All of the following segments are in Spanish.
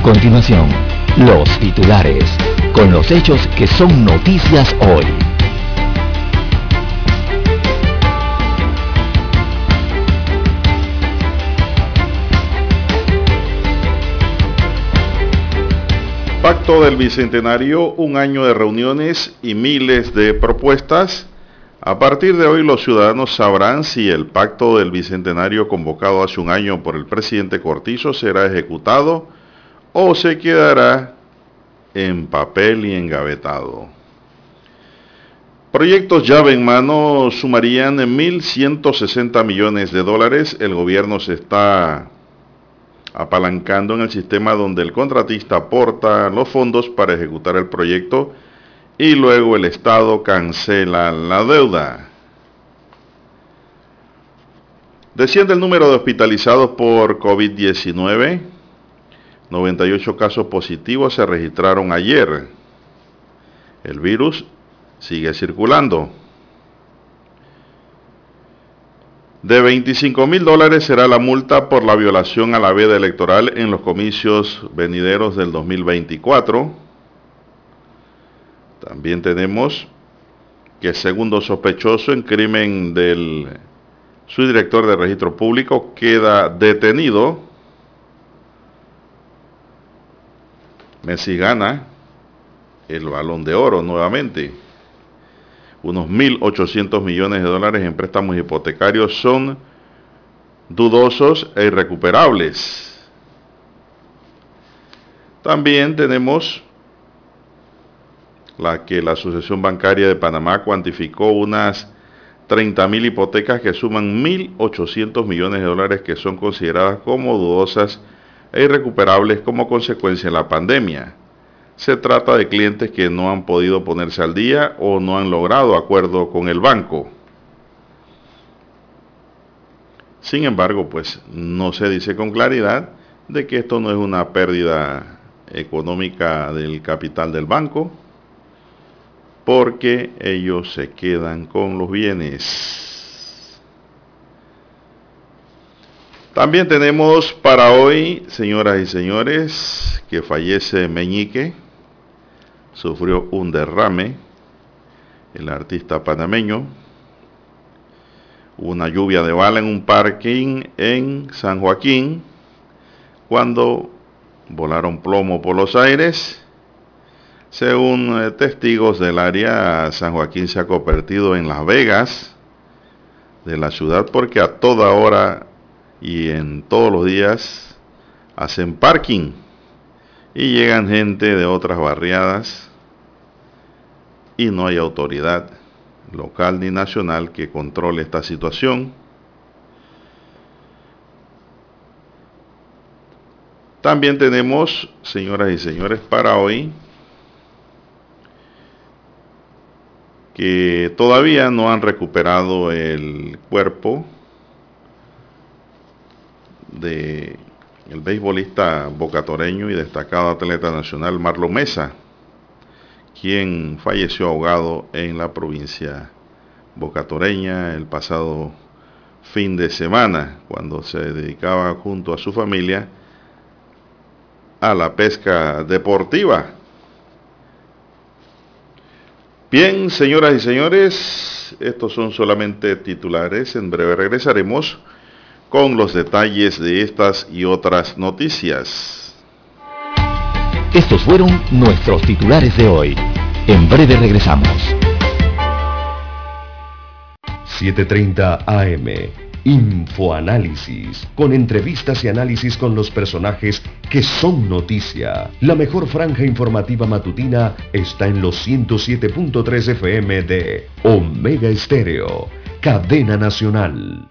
A continuación, los titulares, con los hechos que son noticias hoy. Pacto del Bicentenario, un año de reuniones y miles de propuestas. A partir de hoy los ciudadanos sabrán si el pacto del Bicentenario convocado hace un año por el presidente Cortizo será ejecutado o se quedará en papel y engavetado. Proyectos llave en mano sumarían 1.160 millones de dólares. El gobierno se está apalancando en el sistema donde el contratista aporta los fondos para ejecutar el proyecto y luego el Estado cancela la deuda. Desciende el número de hospitalizados por COVID-19. 98 casos positivos se registraron ayer. El virus sigue circulando. De 25 mil dólares será la multa por la violación a la veda electoral en los comicios venideros del 2024. También tenemos que segundo sospechoso en crimen del subdirector de registro público queda detenido Messi gana el balón de oro nuevamente. Unos 1.800 millones de dólares en préstamos hipotecarios son dudosos e irrecuperables. También tenemos la que la Asociación Bancaria de Panamá cuantificó unas 30.000 hipotecas que suman 1.800 millones de dólares que son consideradas como dudosas e irrecuperables como consecuencia de la pandemia. Se trata de clientes que no han podido ponerse al día o no han logrado acuerdo con el banco. Sin embargo, pues no se dice con claridad de que esto no es una pérdida económica del capital del banco, porque ellos se quedan con los bienes. También tenemos para hoy, señoras y señores, que fallece Meñique, sufrió un derrame, el artista panameño, una lluvia de bala en un parking en San Joaquín, cuando volaron plomo por los aires. Según eh, testigos del área, San Joaquín se ha convertido en Las Vegas de la ciudad porque a toda hora y en todos los días hacen parking y llegan gente de otras barriadas y no hay autoridad local ni nacional que controle esta situación. También tenemos, señoras y señores, para hoy que todavía no han recuperado el cuerpo de el beisbolista bocatoreño y destacado atleta nacional Marlon Mesa, quien falleció ahogado en la provincia bocatoreña el pasado fin de semana, cuando se dedicaba junto a su familia a la pesca deportiva. Bien, señoras y señores, estos son solamente titulares. En breve regresaremos con los detalles de estas y otras noticias. Estos fueron nuestros titulares de hoy. En breve regresamos. 7.30 AM. Infoanálisis, con entrevistas y análisis con los personajes que son noticia. La mejor franja informativa matutina está en los 107.3 FM de Omega Estéreo, cadena nacional.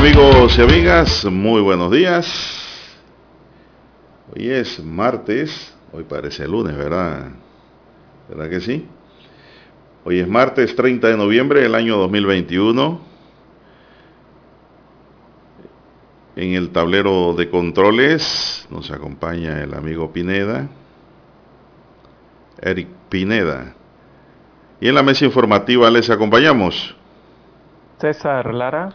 Amigos y amigas, muy buenos días. Hoy es martes, hoy parece lunes, ¿verdad? ¿Verdad que sí? Hoy es martes 30 de noviembre del año 2021. En el tablero de controles nos acompaña el amigo Pineda, Eric Pineda. Y en la mesa informativa les acompañamos. César Lara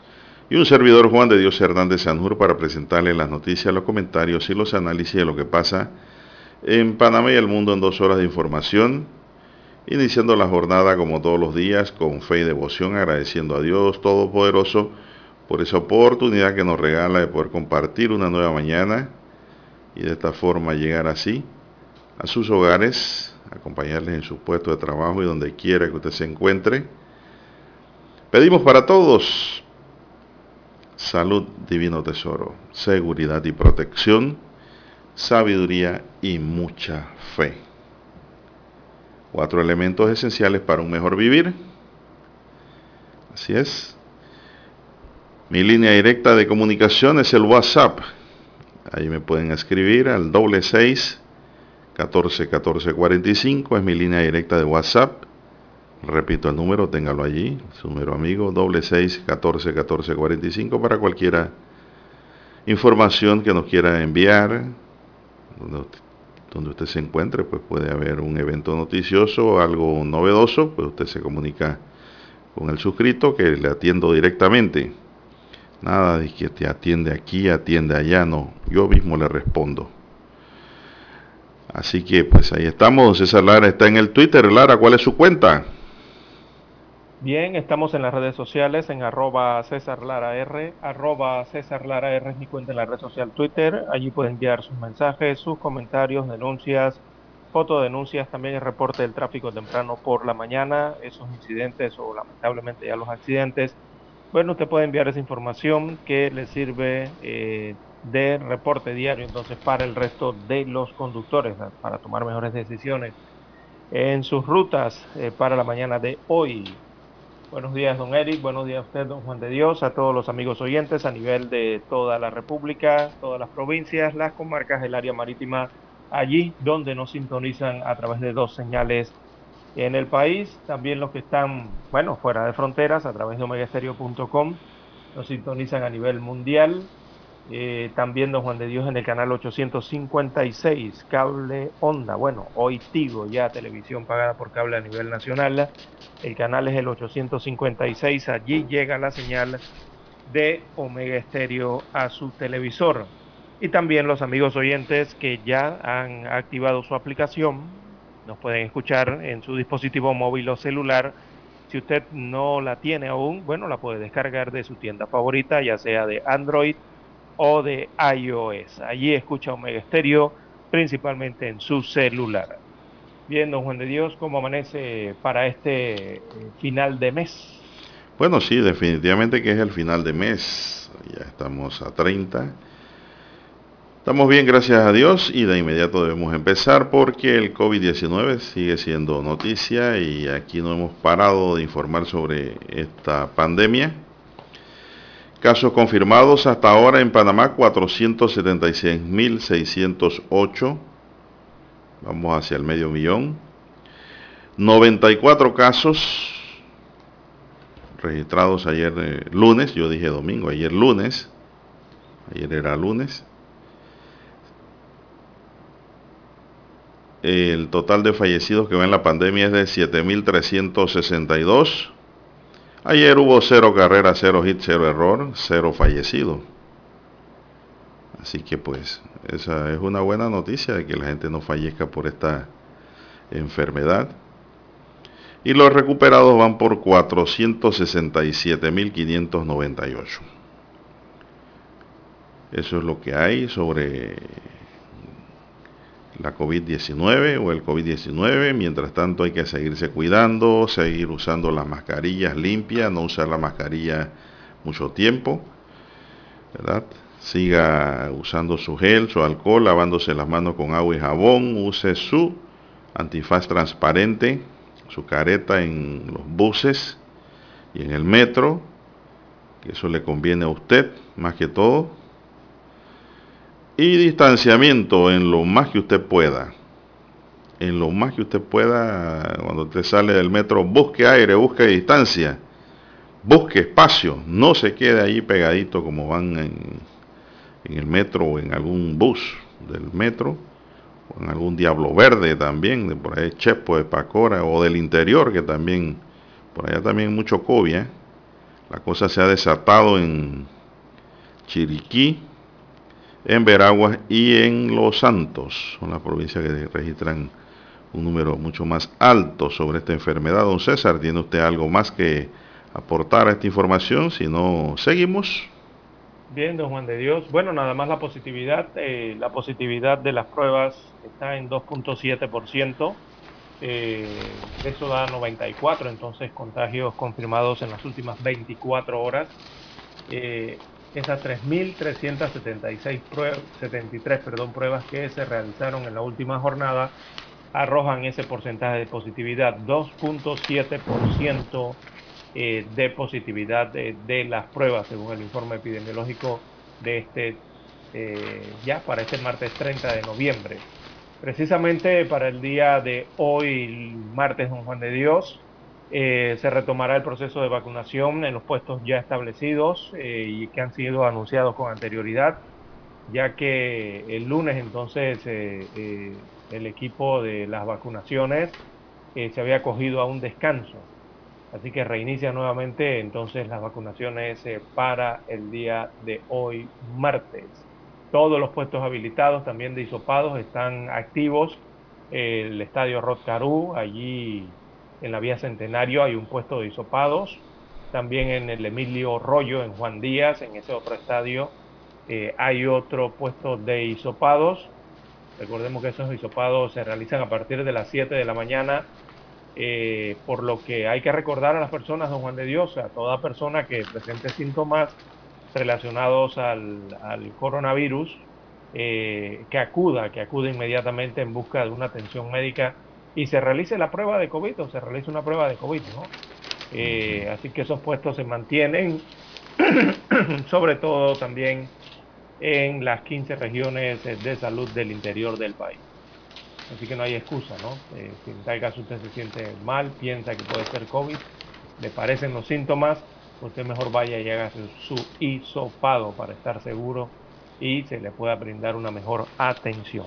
y un servidor Juan de Dios Hernández Sanjur para presentarle las noticias, los comentarios y los análisis de lo que pasa en Panamá y el mundo en dos horas de información, iniciando la jornada como todos los días con fe y devoción, agradeciendo a Dios Todopoderoso por esa oportunidad que nos regala de poder compartir una nueva mañana y de esta forma llegar así a sus hogares, acompañarles en su puesto de trabajo y donde quiera que usted se encuentre. Pedimos para todos, salud, divino tesoro, seguridad y protección, sabiduría y mucha fe. Cuatro elementos esenciales para un mejor vivir. Así es. Mi línea directa de comunicación es el WhatsApp. Ahí me pueden escribir al doble seis 14 14 45. Es mi línea directa de WhatsApp. Repito el número, téngalo allí, su número amigo, doble seis catorce catorce cuarenta y cinco para cualquiera información que nos quiera enviar, donde, donde, usted se encuentre, pues puede haber un evento noticioso o algo novedoso, pues usted se comunica con el suscrito que le atiendo directamente. Nada de que te atiende aquí, atiende allá, no, yo mismo le respondo. Así que pues ahí estamos, César Lara está en el Twitter. Lara, ¿cuál es su cuenta? Bien, estamos en las redes sociales en arroba César Lara R, arroba César Lara R es mi cuenta en la red social Twitter. Allí pueden enviar sus mensajes, sus comentarios, denuncias, fotodenuncias, también el reporte del tráfico temprano por la mañana, esos incidentes o lamentablemente ya los accidentes. Bueno, usted puede enviar esa información que le sirve eh, de reporte diario entonces para el resto de los conductores, para tomar mejores decisiones en sus rutas eh, para la mañana de hoy. Buenos días, don Eric. Buenos días a usted, don Juan de Dios, a todos los amigos oyentes a nivel de toda la República, todas las provincias, las comarcas del área marítima, allí donde nos sintonizan a través de dos señales en el país. También los que están, bueno, fuera de fronteras, a través de omegastereo.com, nos sintonizan a nivel mundial eh, también Don Juan de Dios en el canal 856, cable onda. Bueno, hoy Tigo, ya televisión pagada por cable a nivel nacional. El canal es el 856, allí llega la señal de Omega Estéreo a su televisor. Y también los amigos oyentes que ya han activado su aplicación, nos pueden escuchar en su dispositivo móvil o celular. Si usted no la tiene aún, bueno, la puede descargar de su tienda favorita, ya sea de Android o de iOS. Allí escucha Omega Stereo, principalmente en su celular. Bien, don Juan de Dios, ¿cómo amanece para este eh, final de mes? Bueno, sí, definitivamente que es el final de mes. Ya estamos a 30. Estamos bien, gracias a Dios, y de inmediato debemos empezar porque el COVID-19 sigue siendo noticia y aquí no hemos parado de informar sobre esta pandemia Casos confirmados hasta ahora en Panamá 476.608. Vamos hacia el medio millón. 94 casos registrados ayer eh, lunes, yo dije domingo, ayer lunes. Ayer era lunes. el total de fallecidos que va en la pandemia es de 7.362. Ayer hubo cero carreras, cero hit, cero error, cero fallecidos. Así que pues esa es una buena noticia de que la gente no fallezca por esta enfermedad. Y los recuperados van por 467.598. Eso es lo que hay sobre la COVID-19 o el COVID-19. Mientras tanto hay que seguirse cuidando, seguir usando las mascarillas limpias, no usar la mascarilla mucho tiempo, ¿verdad? Siga usando su gel, su alcohol, lavándose las manos con agua y jabón, use su antifaz transparente, su careta en los buses y en el metro, que eso le conviene a usted más que todo y distanciamiento en lo más que usted pueda. En lo más que usted pueda, cuando usted sale del metro, busque aire, busque distancia, busque espacio, no se quede ahí pegadito como van en, en el metro o en algún bus del metro, o en algún Diablo Verde también, de por ahí Chepo de Pacora, o del interior, que también, por allá también mucho cobia. La cosa se ha desatado en Chiriquí, en Veraguas y en Los Santos. Son las provincias que registran un número mucho más alto sobre esta enfermedad. Don César, ¿tiene usted algo más que aportar esta información? Si no, seguimos. Bien, don Juan de Dios. Bueno, nada más la positividad. Eh, la positividad de las pruebas está en 2.7%. Eh, eso da 94, entonces contagios confirmados en las últimas 24 horas. Eh, esas 3.376 pruebas, 73 perdón, pruebas que se realizaron en la última jornada arrojan ese porcentaje de positividad, 2.7% eh, de positividad de, las pruebas, según el informe epidemiológico de este, eh, ya para este martes 30 de noviembre. Precisamente para el día de hoy, martes Don Juan de Dios, eh, se retomará el proceso de vacunación en los puestos ya establecidos y que han sido anunciados con anterioridad, ya que el lunes entonces el equipo de las vacunaciones se había cogido a un descanso. Así que reinicia nuevamente entonces las vacunaciones para el día de hoy, martes. Todos los puestos habilitados, también de isopados, están activos. El estadio Rod allí en la vía Centenario hay un puesto de hisopados. También en el Emilio Rollo, en Juan Díaz, en ese otro estadio, eh, hay otro puesto de hisopados. Recordemos que esos hisopados se realizan a partir de las 7 de la mañana, eh, por lo que hay que recordar a las personas, don Juan de Dios, a toda persona que presente síntomas relacionados al, coronavirus, eh, que acuda, que acude inmediatamente en busca de una atención médica y se realice la prueba de COVID o se realice una prueba de COVID, ¿no? Eh, así que esos puestos se mantienen, sobre todo también en las 15 regiones de salud del interior del país. Así que no hay excusa, ¿no? Eh, si en tal caso usted se siente mal, piensa que puede ser COVID, le parecen los síntomas, usted mejor vaya y haga su hisopado para estar seguro y se le pueda brindar una mejor atención.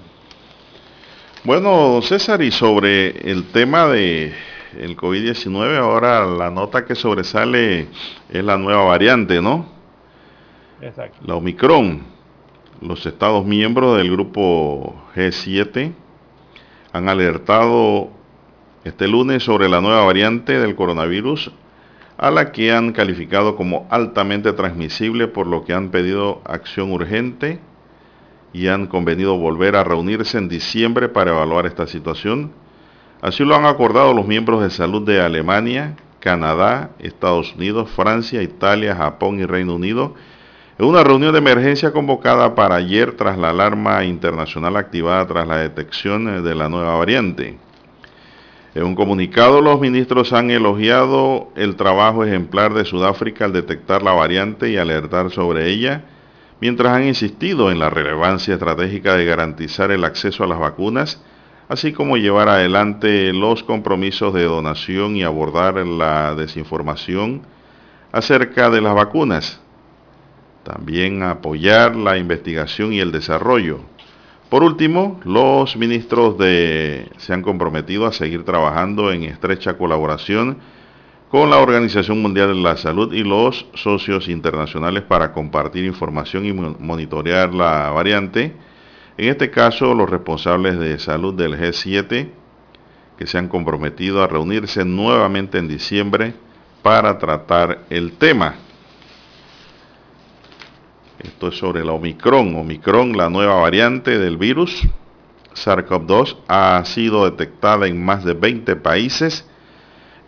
Bueno, César, y sobre el tema de el COVID-19, ahora la nota que sobresale es la nueva variante, ¿no? Exacto. La Omicron. Los estados miembros del grupo G7 han alertado este lunes sobre la nueva variante del coronavirus, a la que han calificado como altamente transmisible, por lo que han pedido acción urgente y han convenido volver a reunirse en diciembre para evaluar esta situación. Así lo han acordado los miembros de salud de Alemania, Canadá, Estados Unidos, Francia, Italia, Japón y Reino Unido en una reunión de emergencia convocada para ayer tras la alarma internacional activada tras la detección de la nueva variante. En un comunicado, los ministros han elogiado el trabajo ejemplar de Sudáfrica al detectar la variante y alertar sobre ella mientras han insistido en la relevancia estratégica de garantizar el acceso a las vacunas, así como llevar adelante los compromisos de donación y abordar la desinformación acerca de las vacunas. También apoyar la investigación y el desarrollo. Por último, los ministros de, se han comprometido a seguir trabajando en estrecha colaboración con la Organización Mundial de la Salud y los socios internacionales para compartir información y monitorear la variante. En este caso, los responsables de salud del G7, que se han comprometido a reunirse nuevamente en diciembre para tratar el tema. Esto es sobre la Omicron. Omicron, la nueva variante del virus SARS-CoV-2, ha sido detectada en más de 20 países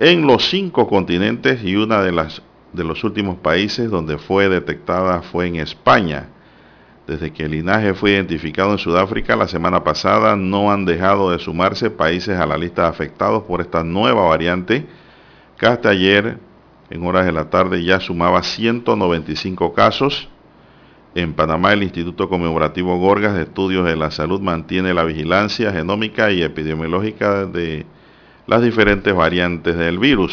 en los cinco continentes y una de las de los últimos países donde fue detectada fue en España. Desde que el linaje fue identificado en Sudáfrica la semana pasada, no han dejado de sumarse países a la lista de afectados por esta nueva variante, que hasta ayer, en horas de la tarde, ya sumaba 195 casos en Panamá, el Instituto Conmemorativo Gorgas de Estudios de la Salud mantiene la vigilancia genómica y epidemiológica de las diferentes variantes del virus.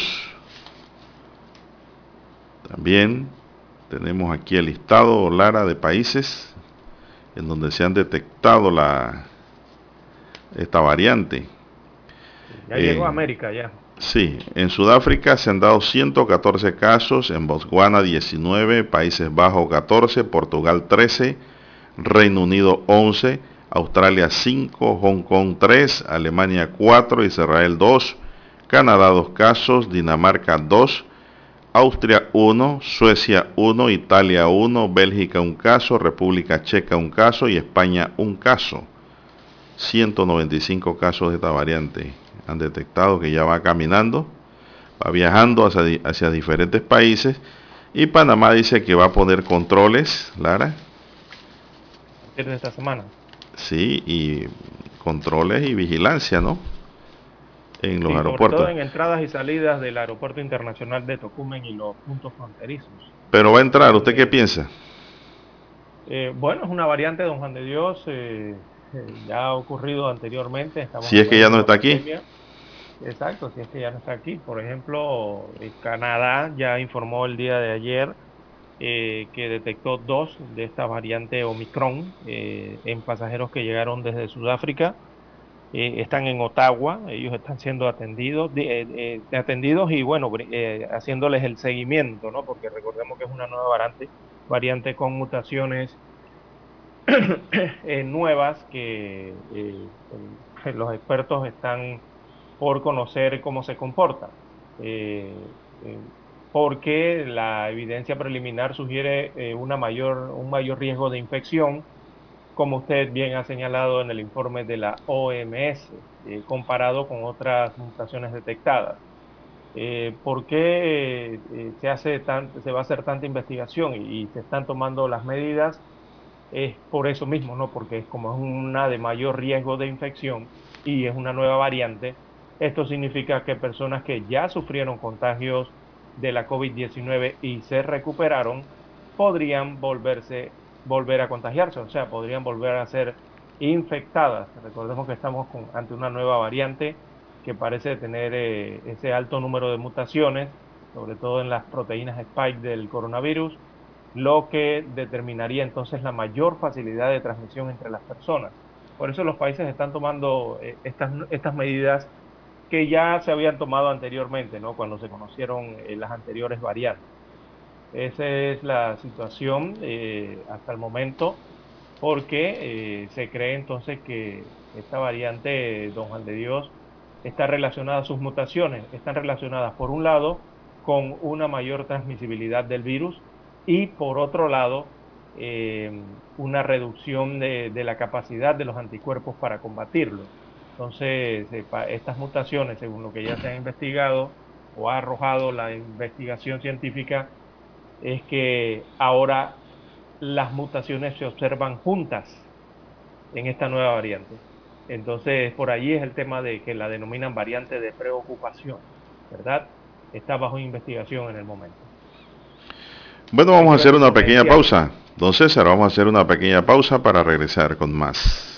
También tenemos aquí el listado, Lara, de países en donde se han detectado la, esta variante. Ya llegó a América, ya. Sí, en Sudáfrica se han dado 114 casos, en Botswana 19, Países Bajos 14, Portugal 13, Reino Unido 11, Australia 5, Hong Kong 3, Alemania 4, Israel 2, Canadá 2 casos, Dinamarca 2, Austria 1, Suecia 1, Italia 1, Bélgica 1 caso, República Checa 1 caso y España 1 caso. 195 casos de esta variante han detectado que ya va caminando, va viajando hacia, diferentes países y Panamá dice que va a poner controles, Lara. De esta semana. Sí, y controles y vigilancia, ¿no? En los aeropuertos. Sobre todo en entradas y salidas del aeropuerto internacional de Tocumen y los puntos fronterizos. Pero va a entrar, ¿usted qué piensa? Eh, bueno, es una variante, don Juan de Dios, eh, eh, ya ha ocurrido anteriormente. si es que ya no está aquí. Exacto, si es que ya no está aquí. Por ejemplo, eh, Canadá ya informó el día de ayer eh, que detectó dos de esta variante Omicron eh, en pasajeros que llegaron desde Sudáfrica. están en Ottawa, ellos están siendo atendidos, atendidos y bueno, haciéndoles el seguimiento, ¿no? Porque recordemos que es una nueva variante, variante con mutaciones nuevas que los expertos están por conocer cómo se comporta. Eh, eh, porque la evidencia preliminar sugiere eh, una mayor, un mayor riesgo de infección, como usted bien ha señalado en el informe de la OMS, comparado con otras mutaciones detectadas. ¿Por qué se, hace se va a hacer tanta investigación y, y, se están tomando las medidas? Es por eso mismo, ¿no? Porque como es una de mayor riesgo de infección y es una nueva variante, esto significa que personas que ya sufrieron contagios de la COVID-19 y se recuperaron podrían volverse volver a contagiarse, o sea, podrían volver a ser infectadas. Recordemos que estamos ante una nueva variante que parece tener eh, ese alto número de mutaciones, sobre todo en las proteínas spike del coronavirus, lo que determinaría entonces la mayor facilidad de transmisión entre las personas. Por eso los países están tomando eh, estas, estas medidas que ya se habían tomado anteriormente, ¿no? Cuando se conocieron eh, las anteriores variantes. Esa es la situación eh, hasta el momento, porque eh, se cree entonces que esta variante, don Juan de Dios, está relacionada, sus mutaciones están relacionadas, por un lado, con una mayor transmisibilidad del virus y por otro lado, una reducción de la capacidad de los anticuerpos para combatirlo. Entonces, estas mutaciones, según lo que ya se ha investigado o ha arrojado la investigación científica, es que ahora las mutaciones se observan juntas en esta nueva variante. Entonces, por ahí es el tema de que la denominan variante de preocupación, ¿verdad? Está bajo investigación en el momento. Bueno, vamos a hacer una pequeña pausa. Don César, vamos a hacer una pequeña pausa para regresar con más.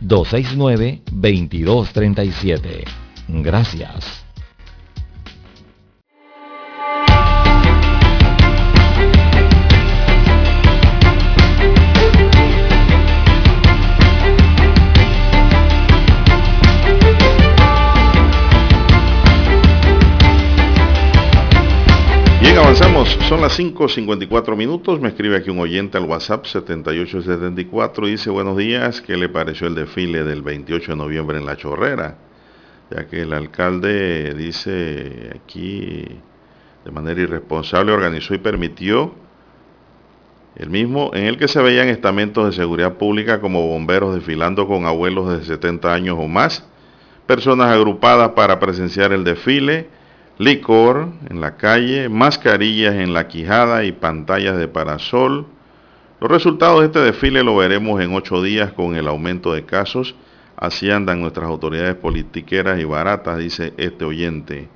269-2237. Gracias. Avanzamos, son las 5.54 minutos, me escribe aquí un oyente al WhatsApp 7874 y dice buenos días, ¿qué le pareció el desfile del 28 de noviembre en La Chorrera? Ya que el alcalde dice aquí de manera irresponsable organizó y permitió el mismo en el que se veían estamentos de seguridad pública como bomberos desfilando con abuelos de 70 años o más, personas agrupadas para presenciar el desfile, licor en la calle, mascarillas en la quijada y pantallas de parasol. Los resultados de este desfile lo veremos en ocho días con el aumento de casos. Así andan nuestras autoridades politiqueras y baratas, dice este oyente.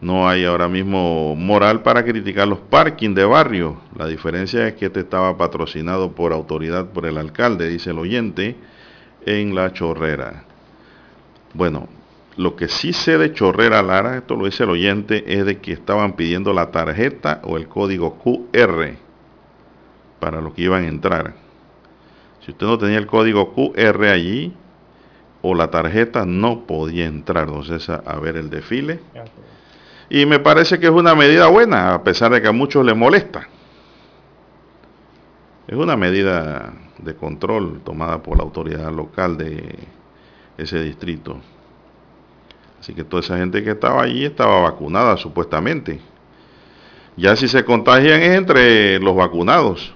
No hay ahora mismo moral para criticar los parking de barrio. La diferencia es que este estaba patrocinado por autoridad por el alcalde, dice el oyente, en la chorrera. Bueno, lo que sí sé de Chorrera Lara, esto lo dice el oyente, es de que estaban pidiendo la tarjeta o el código QR para los que iban a entrar. Si usted no tenía el código QR allí o la tarjeta, no podía entrar, entonces a, ver el desfile. Y me parece que es una medida buena, a pesar de que a muchos les molesta. Es una medida de control tomada por la autoridad local de ese distrito. Así que toda esa gente que estaba allí estaba vacunada supuestamente. Ya si se contagian es entre los vacunados,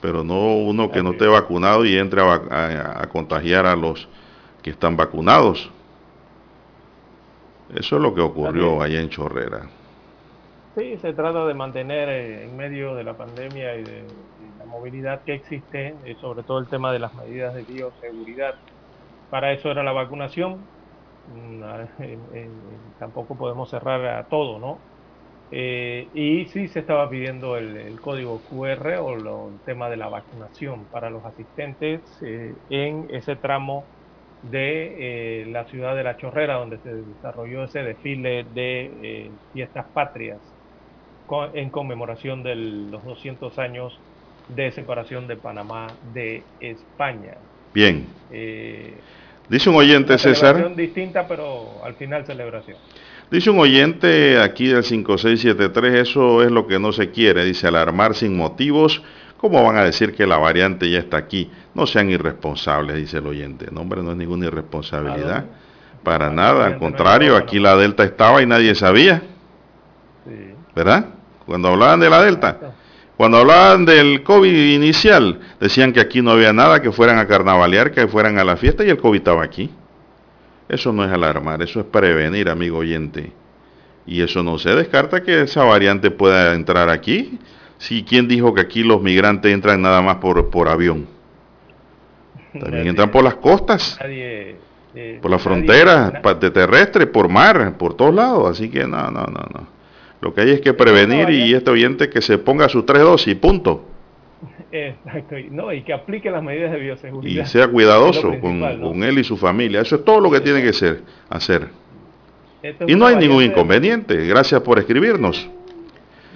pero no uno que no esté vacunado y entre a, contagiar a los que están vacunados. Eso es lo que ocurrió allá en Chorrera. Sí, se trata de mantener eh, en medio de la pandemia y de, la movilidad que existe, y sobre todo el tema de las medidas de bioseguridad. Para eso era la vacunación, tampoco podemos cerrar a todo, ¿no? Eh, y sí se estaba pidiendo el, código QR o el tema de la vacunación para los asistentes eh, en ese tramo de eh, la ciudad de La Chorrera, donde se desarrolló ese desfile de fiestas patrias en conmemoración de los 200 años de separación de Panamá de España. Bien. Dice un oyente, César. distinta, pero al final celebración. Dice un oyente aquí del 5673, eso es lo que no se quiere, dice alarmar sin motivos. ¿Cómo van a decir que la variante ya está aquí? No sean irresponsables, dice el oyente. No, hombre, no es ninguna irresponsabilidad. Para nada, al contrario, aquí la Delta estaba y nadie sabía. ¿Verdad? Cuando hablaban de la Delta. Cuando hablaban del COVID inicial, decían que aquí no había nada, que fueran a carnavalear, que fueran a la fiesta y el COVID estaba aquí. Eso no es alarmar, eso es prevenir, amigo oyente. Y eso no se descarta que esa variante pueda entrar aquí. Si quién dijo que aquí los migrantes entran nada más por, por avión. También entran por las costas, eh, por las fronteras de terrestre, por mar, por todos lados. Así que no, no, no, no. Lo que hay es que prevenir y este oyente que se ponga sus tres dosis, punto. Exacto, no, y que aplique las medidas de bioseguridad. Y sea cuidadoso con, él y su familia. Eso es todo lo que tiene que ser, hacer. Y no hay ningún inconveniente. Gracias por escribirnos.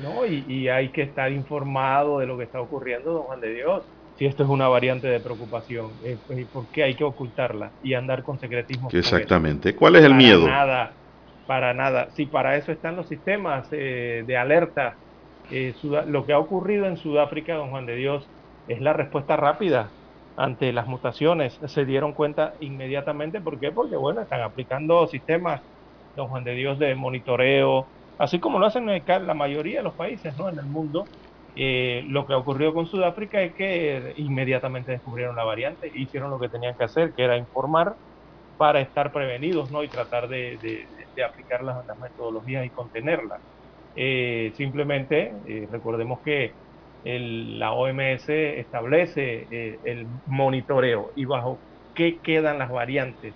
No, y, y, hay que estar informado de lo que está ocurriendo, don Juan de Dios. Si esto es una variante de preocupación, eh, pues, ¿por qué hay que ocultarla y andar con secretismo? Exactamente. ¿Cuál es el miedo? Nada, para nada. Si para eso están los sistemas eh, de alerta. Eh, lo que ha ocurrido en Sudáfrica, don Juan de Dios, es la respuesta rápida ante las mutaciones. Se dieron cuenta inmediatamente. ¿Por qué? Porque, bueno, están aplicando sistemas, don Juan de Dios, de monitoreo, así como lo hacen en la mayoría de los países ¿no? en el mundo. Eh, lo que ocurrió con Sudáfrica es que inmediatamente descubrieron la variante, hicieron lo que tenían que hacer, que era informar para estar prevenidos ¿no? y tratar de de aplicar las, metodologías y contenerlas. Eh, simplemente eh, recordemos que la OMS establece eh, el monitoreo y bajo qué quedan las variantes.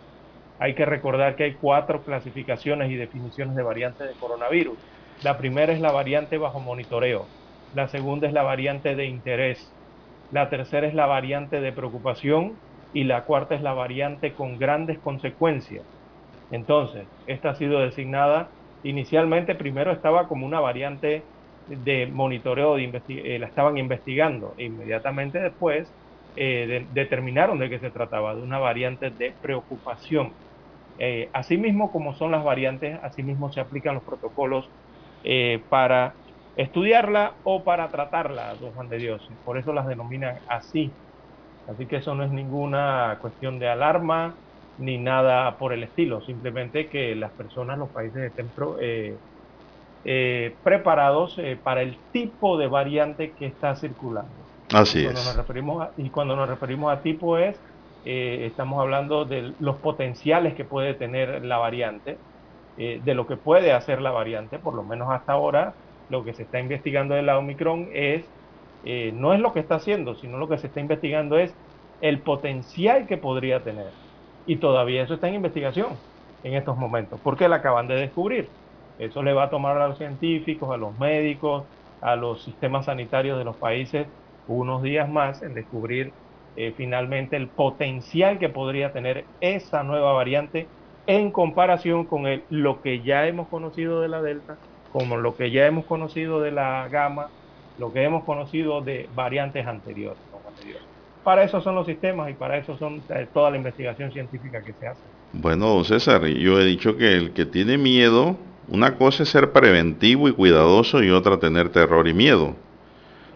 Hay que recordar que hay cuatro clasificaciones y definiciones de variantes de coronavirus. La primera es la variante bajo monitoreo, la segunda es la variante de interés, la tercera es la variante de preocupación y la cuarta es la variante con grandes consecuencias. Entonces, esta ha sido designada inicialmente, primero estaba como una variante de monitoreo, de eh, la estaban investigando, e inmediatamente después eh, determinaron de qué se trataba, de una variante de preocupación. Eh, asimismo, como son las variantes, asimismo se aplican los protocolos para estudiarla o para tratarla, don Juan de Dios. Por eso las denominan así. Así que eso no es ninguna cuestión de alarma, ni nada por el estilo, simplemente que las personas, los países estén eh, eh, preparados eh, para el tipo de variante que está circulando. Así es. Nos referimos y cuando nos referimos a tipo es, estamos hablando de los potenciales que puede tener la variante, de lo que puede hacer la variante, por lo menos hasta ahora, lo que se está investigando de la Omicron es, no es lo que está haciendo, sino lo que se está investigando es el potencial que podría tener. Y todavía eso está en investigación en estos momentos, porque la acaban de descubrir. Eso le va a tomar a los científicos, a los médicos, a los sistemas sanitarios de los países unos días más en descubrir eh, finalmente el potencial que podría tener esa nueva variante en comparación con lo que ya hemos conocido de la Delta, como lo que ya hemos conocido de la Gamma, lo que hemos conocido de variantes anteriores para eso son los sistemas y para eso son eh, toda la investigación científica que se hace. Bueno, don César, yo he dicho que el que tiene miedo, una cosa es ser preventivo y cuidadoso y otra tener terror y miedo.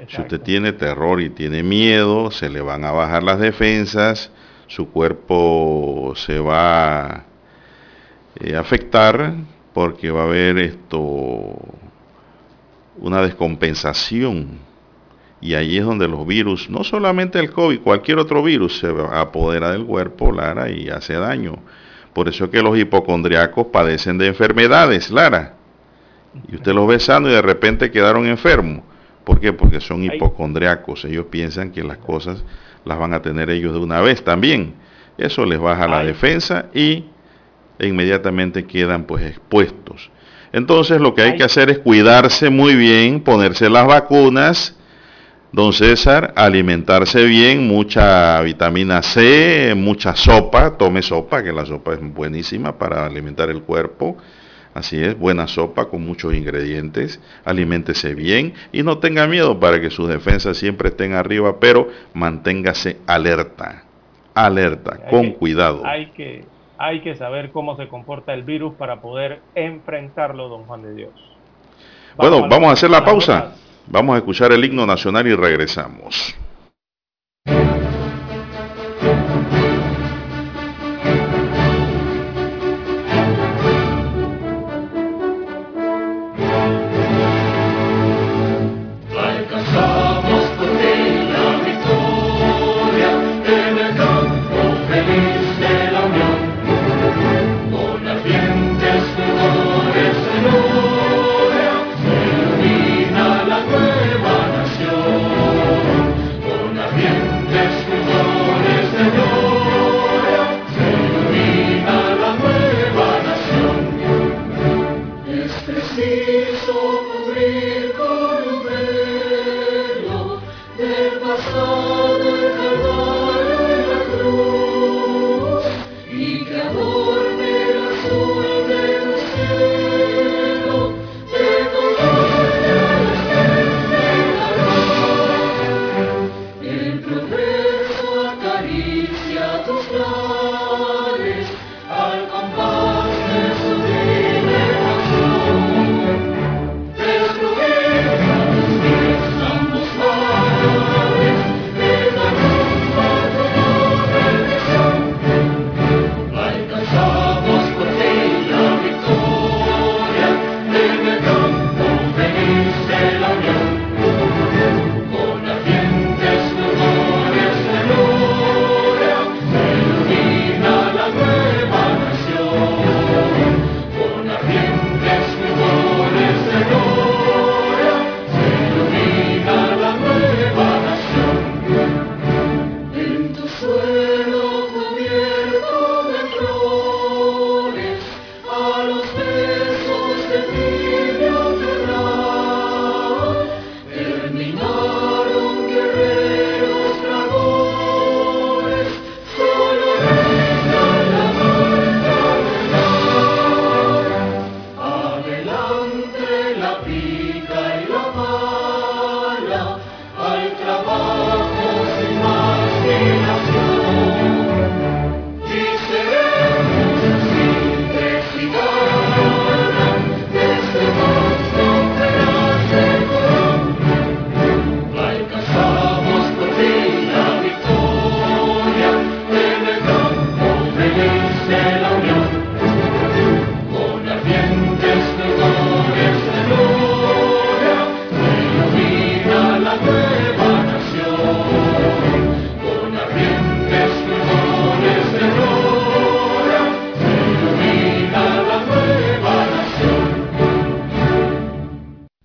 Si usted tiene terror y tiene miedo, se le van a bajar las defensas, su cuerpo se va a eh, afectar porque va a haber esto una descompensación y ahí es donde los virus, no solamente el COVID, cualquier otro virus se apodera del cuerpo, Lara, y hace daño. Por eso es que los hipocondriacos padecen de enfermedades, Lara. Y usted los ve sanos y de repente quedaron enfermos. ¿Por qué? Porque son hipocondriacos. Ellos piensan que las cosas las van a tener ellos de una vez también. Eso les baja la defensa y inmediatamente quedan pues expuestos. Entonces lo que hay que hacer es cuidarse muy bien, ponerse las vacunas, Don César, alimentarse bien, mucha vitamina C, mucha sopa, tome sopa, que la sopa es buenísima para alimentar el cuerpo. Así es, buena sopa con muchos ingredientes, aliméntese bien y no tenga miedo para que sus defensas siempre estén arriba, pero manténgase alerta, alerta, con cuidado. Hay que, hay que saber cómo se comporta el virus para poder enfrentarlo, don Juan de Dios. bueno, vamos a hacer la pausa. Vamos a escuchar el himno nacional y regresamos.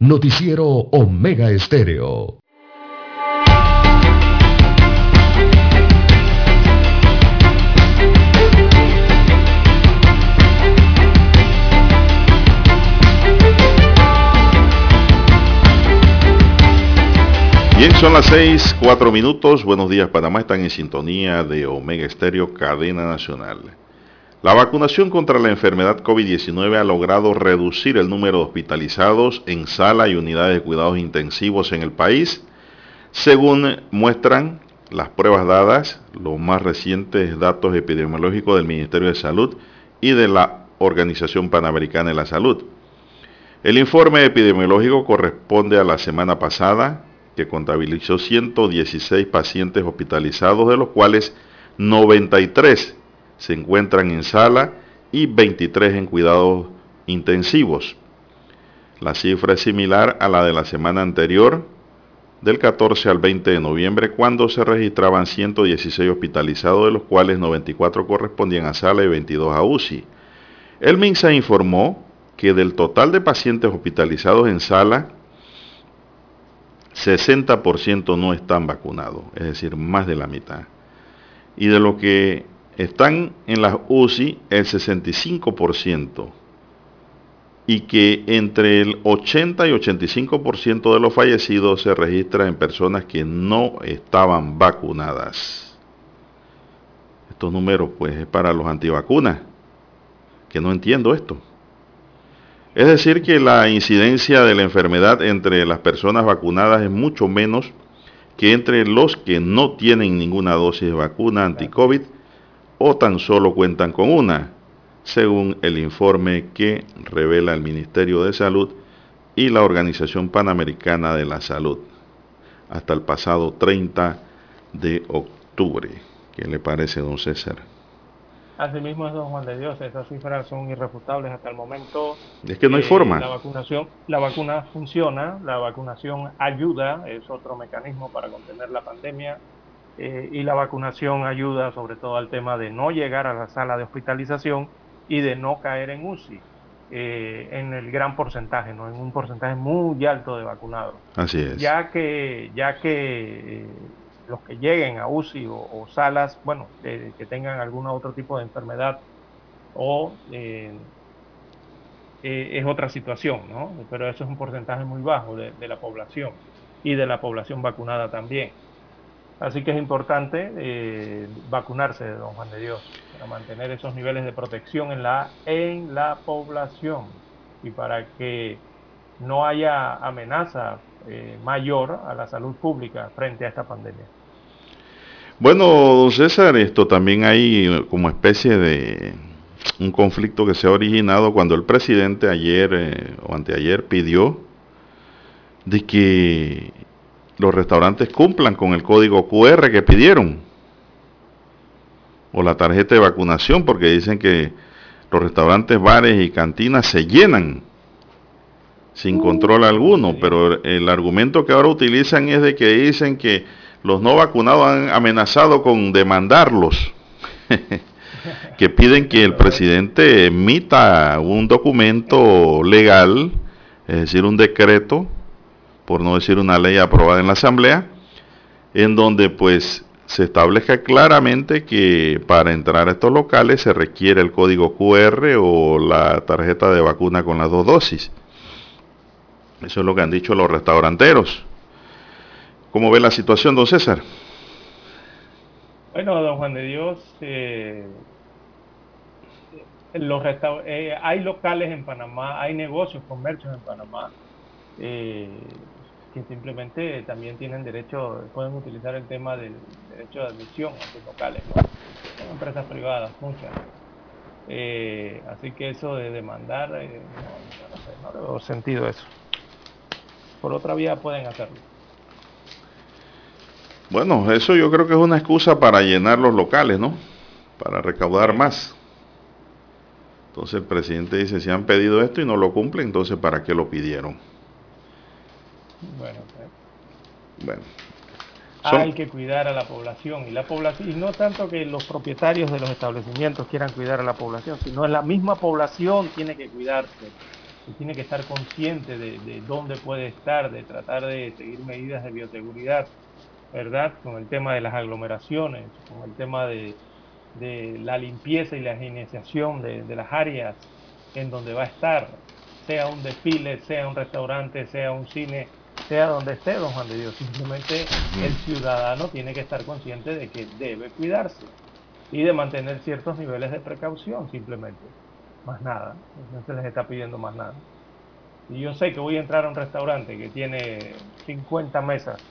Noticiero Omega Estéreo. Bien, son las seis, cuatro minutos. Buenos días, Panamá. Están en sintonía de Omega Estéreo, cadena nacional. La vacunación contra la enfermedad COVID-19 ha logrado reducir el número de hospitalizados en sala y unidades de cuidados intensivos en el país, según muestran las pruebas dadas, los más recientes datos epidemiológicos del Ministerio de Salud y de la Organización Panamericana de la Salud. El informe epidemiológico corresponde a la semana pasada, que contabilizó 116 pacientes hospitalizados, de los cuales 93 se encuentran en sala y 23 en cuidados intensivos. La cifra es similar a la de la semana anterior, del 14 al 20 de noviembre, cuando se registraban 116 hospitalizados, de los cuales 94 correspondían a sala y 22 a UCI. El MINSA informó que del total de pacientes hospitalizados en sala, 60% no están vacunados, es decir, más de la mitad. Y de lo que están en las UCI el 65% y que entre el 80 y 85% de los fallecidos se registra en personas que no estaban vacunadas. Estos números pues es para los antivacunas, que no entiendo esto. Es decir que la incidencia de la enfermedad entre las personas vacunadas es mucho menos que entre los que no tienen ninguna dosis de vacuna anti-COVID o tan solo cuentan con una, según el informe que revela el Ministerio de Salud y la Organización Panamericana de la Salud hasta el pasado 30 de octubre. ¿Qué le parece, don César? Asimismo es don Juan de Dios, esas cifras son irrefutables hasta el momento. Es que no hay forma. La vacunación, la vacuna funciona, la vacunación ayuda, es otro mecanismo para contener la pandemia eh, y la vacunación ayuda sobre todo al tema de no llegar a la sala de hospitalización y de no caer en UCI. Eh, en el gran porcentaje, ¿no? en un porcentaje muy alto de vacunados. Así es. Ya que, ya que eh, los que lleguen a UCI o, salas, bueno, que tengan algún otro tipo de enfermedad o es otra situación, ¿no? Pero eso es un porcentaje muy bajo de la población y de la población vacunada también. Así que es importante eh, vacunarse, don Juan de Dios, para mantener esos niveles de protección en la, en la población y para que no haya amenaza eh, mayor a la salud pública frente a esta pandemia. Bueno, don César, esto también hay como especie de un conflicto que se ha originado cuando el presidente ayer eh, o anteayer pidió de que los restaurantes cumplan con el código QR que pidieron. O la tarjeta de vacunación porque dicen que los restaurantes, bares y cantinas se llenan sin control alguno, pero el argumento que ahora utilizan es de que dicen que los no vacunados han amenazado con demandarlos, que piden que el presidente emita un documento legal, es decir, un decreto, por no decir una ley aprobada en la Asamblea, en donde pues se establezca claramente que para entrar a estos locales se requiere el código QR o la tarjeta de vacuna con las dos dosis. Eso es lo que han dicho los restauranteros. ¿Cómo ve la situación, don César? Bueno, don Juan de Dios, eh, los eh, hay locales en Panamá, hay negocios, comercios en Panamá eh, que simplemente también tienen derecho, pueden utilizar el tema del derecho de admisión a sus locales, Son empresas privadas, muchas. Eh, así que eso de demandar, eh, no, sé, no veo sentido eso. Por otra vía pueden hacerlo. Bueno, eso yo creo que es una excusa para llenar los locales, ¿no? Para recaudar más. Entonces el presidente dice, si han pedido esto y no lo cumplen, entonces ¿para qué lo pidieron? Bueno, bueno. Hay que cuidar a la población y la población y no tanto que los propietarios de los establecimientos quieran cuidar a la población, sino la misma población tiene que cuidarse tiene que estar consciente de, de, dónde puede estar, de tratar de seguir medidas de bioseguridad, ¿verdad? Con el tema de las aglomeraciones, con el tema de, de la limpieza y la higienización de, de, las áreas en donde va a estar, sea un desfile, sea un restaurante, sea un cine, sea donde esté, don Juan de Dios. Simplemente el ciudadano tiene que estar consciente de que debe cuidarse y de mantener ciertos niveles de precaución, simplemente. Más nada, no se les está pidiendo más nada. Y yo sé que voy a entrar a un restaurante que tiene 50 mesas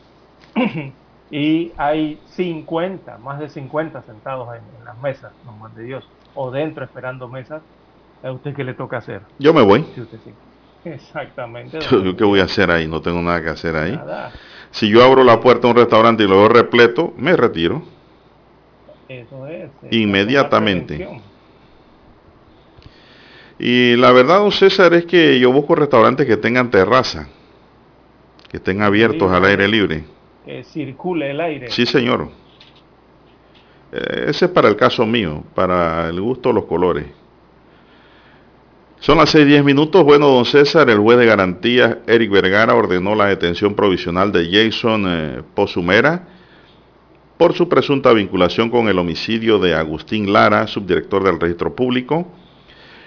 y hay 50, más de 50 sentados en, en las mesas, no más de Dios, o dentro esperando mesas, ¿a usted qué le toca hacer? Yo me voy. Sí, usted sí. Exactamente. Yo, ¿Yo, qué voy a hacer ahí? No tengo nada que hacer ahí. Nada. Si yo abro la puerta de un restaurante y lo veo repleto, me retiro. Eso es. Inmediatamente. Y la verdad, don César, es que yo busco restaurantes que tengan terraza, que estén abiertos sí, al aire libre. Que circule el aire. Sí, señor. Eh, ese es para el caso mío, para el gusto de los colores. Son las 6:10 minutos. Bueno, don César, el juez de garantías, Eric Vergara, ordenó la detención provisional de Jason eh, Pozumera por su presunta vinculación con el homicidio de Agustín Lara, subdirector del registro público.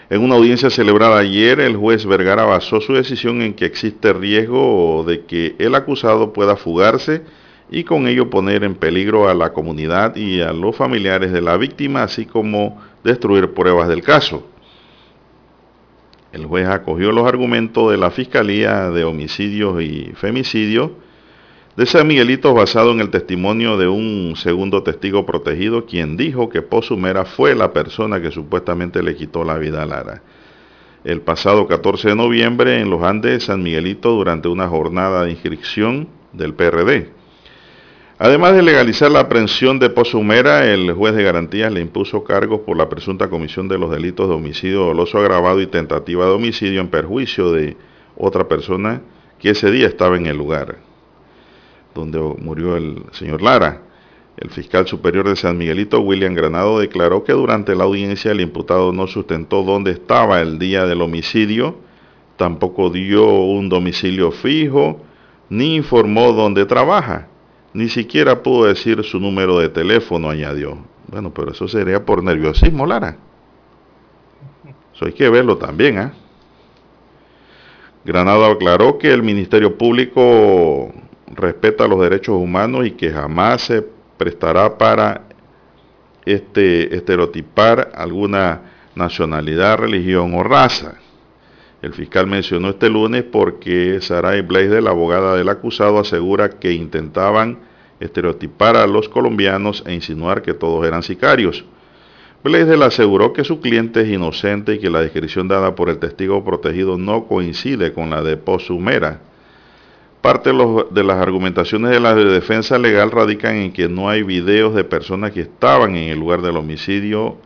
En una audiencia celebrada ayer, el juez Vergara basó su decisión en que existe riesgo de que el acusado pueda fugarse y con ello poner en peligro a la comunidad y a los familiares de la víctima, así como destruir pruebas del caso. El juez acogió los argumentos de la Fiscalía de Homicidios y Femicidios de San Miguelito basado en el testimonio de un segundo testigo protegido quien dijo que Pozumera fue la persona que supuestamente le quitó la vida a Lara. El pasado 14 de noviembre en los Andes de San Miguelito durante una jornada de inscripción del PRD. Además de legalizar la aprehensión de Pozumera, el juez de garantías le impuso cargos por la presunta comisión de los delitos de homicidio doloso agravado y tentativa de homicidio en perjuicio de otra persona que ese día estaba en el lugar donde murió el señor Lara. El fiscal superior de San Miguelito, William Granado, declaró que durante la audiencia el imputado no sustentó dónde estaba el día del homicidio, tampoco dio un domicilio fijo, ni informó dónde trabaja, ni siquiera pudo decir su número de teléfono, añadió. Bueno, pero eso sería por nerviosismo, Lara. Eso hay que verlo también, ¿ah? ¿eh? Granado aclaró que el Ministerio Público respeta los derechos humanos y que jamás se prestará para este, estereotipar alguna nacionalidad, religión o raza. El fiscal mencionó este lunes porque Saray Blaise, la abogada del acusado, asegura que intentaban estereotipar a los colombianos e insinuar que todos eran sicarios. Blaise le aseguró que su cliente es inocente y que la descripción dada por el testigo protegido no coincide con la de Pozumera. Parte de las argumentaciones de la defensa legal radican en que no hay videos de personas que estaban en el lugar del homicidio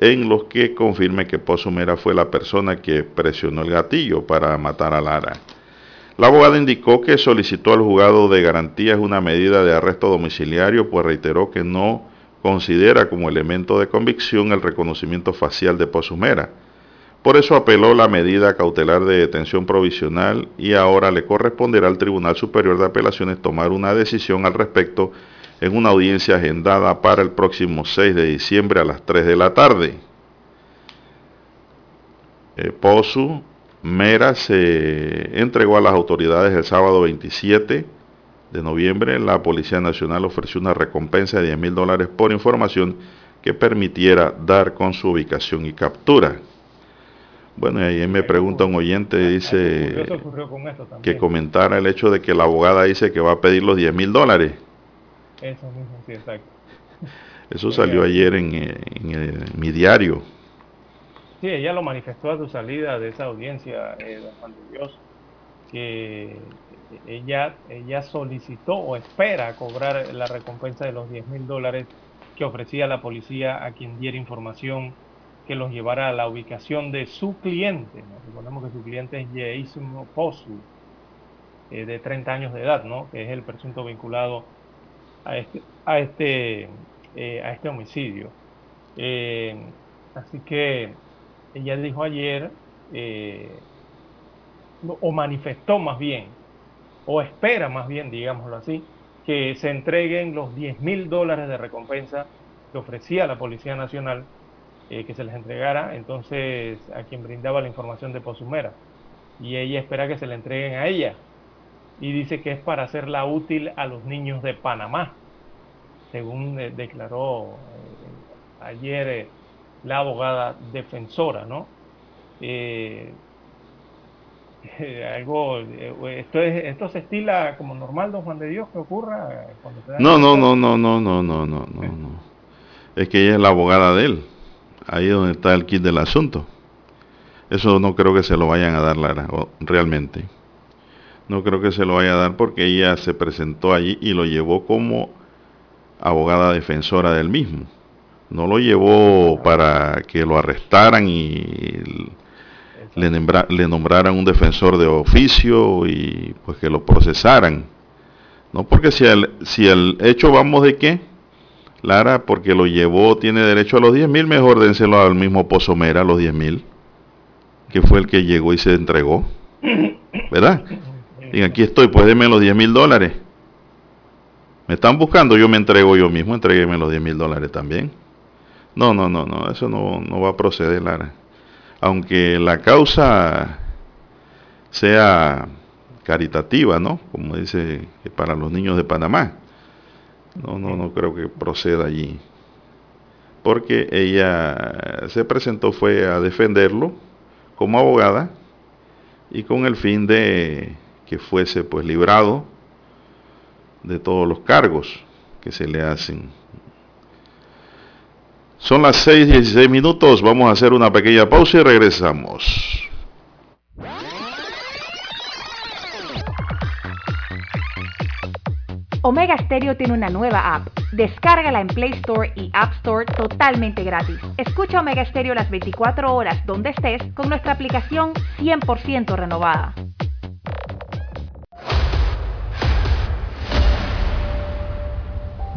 en los que confirme que Pozumera fue la persona que presionó el gatillo para matar a Lara. La abogada indicó que solicitó al juzgado de garantías una medida de arresto domiciliario, pues reiteró que no considera como elemento de convicción el reconocimiento facial de Pozumera por eso apeló la medida cautelar de detención provisional y ahora le corresponderá al Tribunal Superior de Apelaciones tomar una decisión al respecto en una audiencia agendada para el próximo 6 de diciembre a las 3 de la tarde. Eh, Pozu Mera se entregó a las autoridades el sábado 27 de noviembre. La Policía Nacional ofreció una recompensa de 10 mil dólares por información que permitiera dar con su ubicación y captura. Bueno, y ahí me pregunta un oyente, dice que comentara el hecho de que la abogada dice que va a pedir los 10 mil dólares. Eso mismo, sí, exacto. Eso salió ayer en, en, en, mi diario. Sí, ella lo manifestó a su salida de esa audiencia, eh, don Juan de Dios, que ella, ella solicitó o espera cobrar la recompensa de los 10 mil dólares que ofrecía la policía a quien diera información que los llevara a la ubicación de su cliente. ¿no? Recordemos que su cliente es Jason Posu, eh, de 30 años de edad, ¿no? que es el presunto vinculado a este, a este, eh, a este homicidio. Eh, así que ella dijo ayer, o manifestó más bien, o espera más bien, digámoslo así, que se entreguen los 10 mil dólares de recompensa que ofrecía la Policía Nacional, eh, que se les entregara entonces a quien brindaba la información de Posumera. Y ella espera que se le entreguen a ella. Y dice que es para hacerla útil a los niños de Panamá, según eh, declaró eh, ayer la abogada defensora, ¿no? algo esto es esto se estila como normal don Juan de Dios que ocurra cuando no, no, no no no no no no no no. Es que ella es la abogada de él. Ahí es donde está el kit del asunto. Eso no creo que se lo vayan a dar Lara realmente no creo que se lo vaya a dar porque ella se presentó allí y lo llevó como abogada defensora del mismo no lo llevó para que lo arrestaran y le, nombraran un defensor de oficio y pues que lo procesaran. No porque si el, si el hecho vamos de qué, Lara, porque lo llevó, tiene derecho a los 10 mil, mejor dénselo al mismo Pozomera, los 10 mil, que fue el que llegó y se entregó. ¿Verdad? Y aquí estoy, pues denme los 10 mil dólares. Me están buscando, yo me entrego yo mismo, entregueme los 10 mil dólares también. No, no, no, no, eso no, no va a proceder, Lara aunque la causa sea caritativa, ¿no? Como dice para los niños de Panamá. No, no, no creo que proceda allí. Porque ella se presentó fue a defenderlo como abogada y con el fin de que fuese pues librado de todos los cargos que se le hacen son las 6:16 minutos, vamos a hacer una pequeña pausa y regresamos. Omega Stereo tiene una nueva app. Descárgala en Play Store y App Store totalmente gratis. Escucha Omega Stereo las 24 horas donde estés con nuestra aplicación 100% renovada.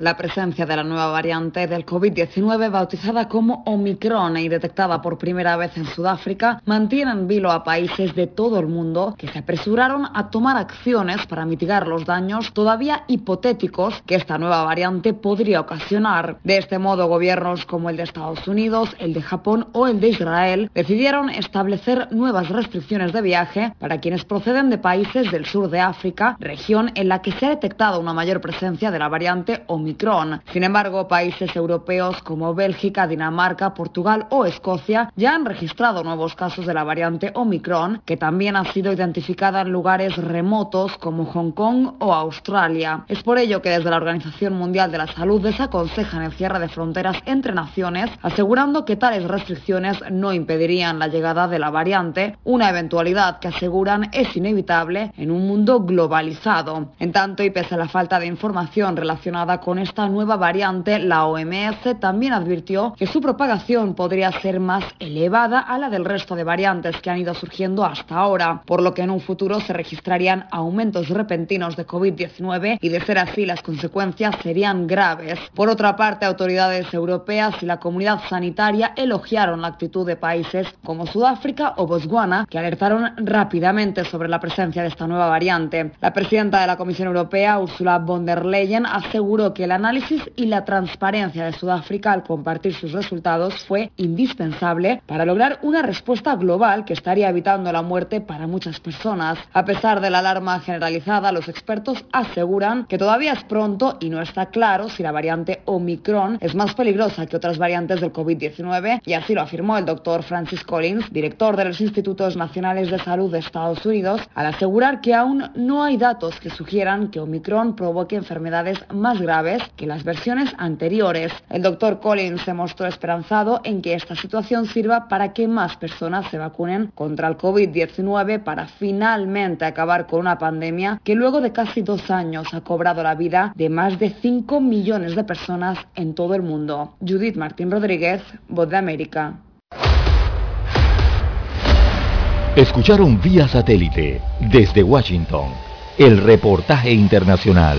La presencia de la nueva variante del COVID-19 bautizada como Omicron y detectada por primera vez en Sudáfrica mantiene en vilo a países de todo el mundo que se apresuraron a tomar acciones para mitigar los daños todavía hipotéticos que esta nueva variante podría ocasionar. De este modo, gobiernos como el de Estados Unidos, el de Japón o el de Israel decidieron establecer nuevas restricciones de viaje para quienes proceden de países del sur de África, región en la que se ha detectado una mayor presencia de la variante Omicron sin embargo, países europeos como Bélgica, Dinamarca, Portugal o Escocia ya han registrado nuevos casos de la variante Omicron, que también ha sido identificada en lugares remotos como Hong Kong o Australia. Es por ello que desde la Organización Mundial de la Salud desaconsejan el cierre de fronteras entre naciones, asegurando que tales restricciones no impedirían la llegada de la variante, una eventualidad que aseguran es inevitable en un mundo globalizado. En tanto, y pese a la falta de información relacionada con con esta nueva variante, la OMS también advirtió que su propagación podría ser más elevada a la del resto de variantes que han ido surgiendo hasta ahora, por lo que en un futuro se registrarían aumentos repentinos de COVID-19 y de ser así las consecuencias serían graves. Por otra parte, autoridades europeas y la comunidad sanitaria elogiaron la actitud de países como Sudáfrica o Botswana, que alertaron rápidamente sobre la presencia de esta nueva variante. La presidenta de la Comisión Europea, Ursula von der Leyen, aseguró que el análisis y la transparencia de Sudáfrica al compartir sus resultados fue indispensable para lograr una respuesta global que estaría evitando la muerte para muchas personas. A pesar de la alarma generalizada, los expertos aseguran que todavía es pronto y no está claro si la variante Omicron es más peligrosa que otras variantes del COVID-19 y así lo afirmó el doctor Francis Collins, director de los Institutos Nacionales de Salud de Estados Unidos, al asegurar que aún no hay datos que sugieran que Omicron provoque enfermedades más graves que las versiones anteriores. El doctor Collins se mostró esperanzado en que esta situación sirva para que más personas se vacunen contra el COVID-19 para finalmente acabar con una pandemia que luego de casi dos años ha cobrado la vida de más de 5 millones de personas en todo el mundo. Judith Martín Rodríguez, Voz de América. Escucharon vía satélite desde Washington el reportaje internacional.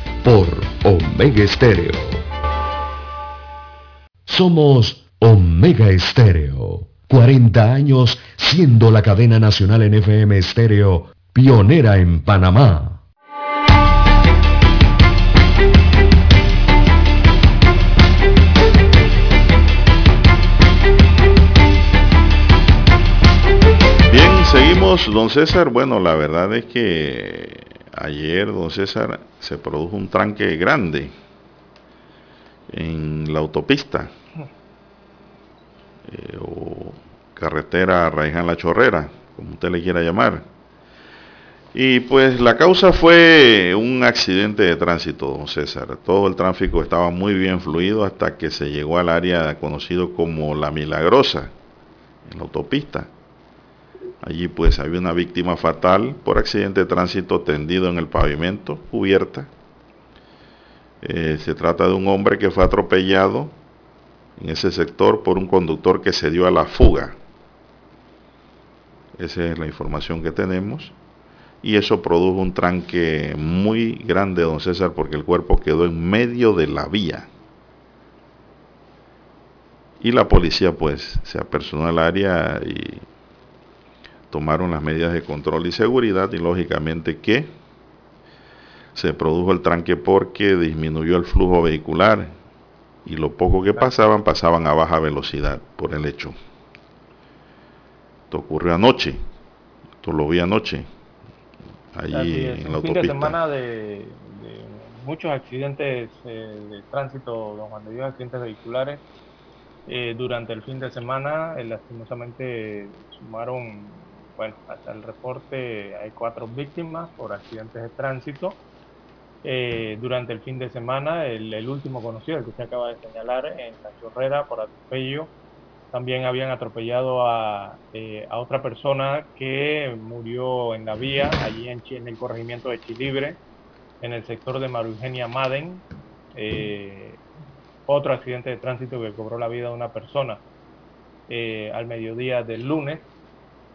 por Omega Estéreo. Somos Omega Estéreo. 40 años siendo la cadena nacional en FM Estéreo, pionera en Panamá. Bien, seguimos, don César. Bueno, la verdad es que ayer, don César, se produjo un tranque grande en la autopista eh, o carretera Raiján La Chorrera, como usted le quiera llamar. Y pues la causa fue un accidente de tránsito, don César. Todo el tráfico estaba muy bien fluido hasta que se llegó al área conocido como La Milagrosa, en la autopista. Allí pues había una víctima fatal por accidente de tránsito tendido en el pavimento, cubierta. Eh, se trata de un hombre que fue atropellado en ese sector por un conductor que se dio a la fuga. Esa es la información que tenemos. Y eso produjo un tranque muy grande, don César, porque el cuerpo quedó en medio de la vía. Y la policía pues se apersonó al área y tomaron las medidas de control y seguridad y lógicamente que se produjo el tranque porque disminuyó el flujo vehicular y lo poco que pasaban pasaban a baja velocidad por el hecho. Esto ocurrió anoche, esto lo vi anoche, allí en la fin de semana de, muchos accidentes eh, de tránsito, don Juan de Dios, accidentes vehiculares. Eh, durante el fin de semana, eh, lastimosamente sumaron bueno, hasta el reporte hay cuatro víctimas por accidentes de tránsito. Eh, durante el fin de semana, el, último conocido, el que usted acaba de señalar, en la chorrera por atropello, también habían atropellado a, eh, a otra persona que murió en la vía, allí en, en el corregimiento de Chilibre, en el sector de Maru Eugenia Maden. Eh, otro accidente de tránsito que cobró la vida de una persona al mediodía del lunes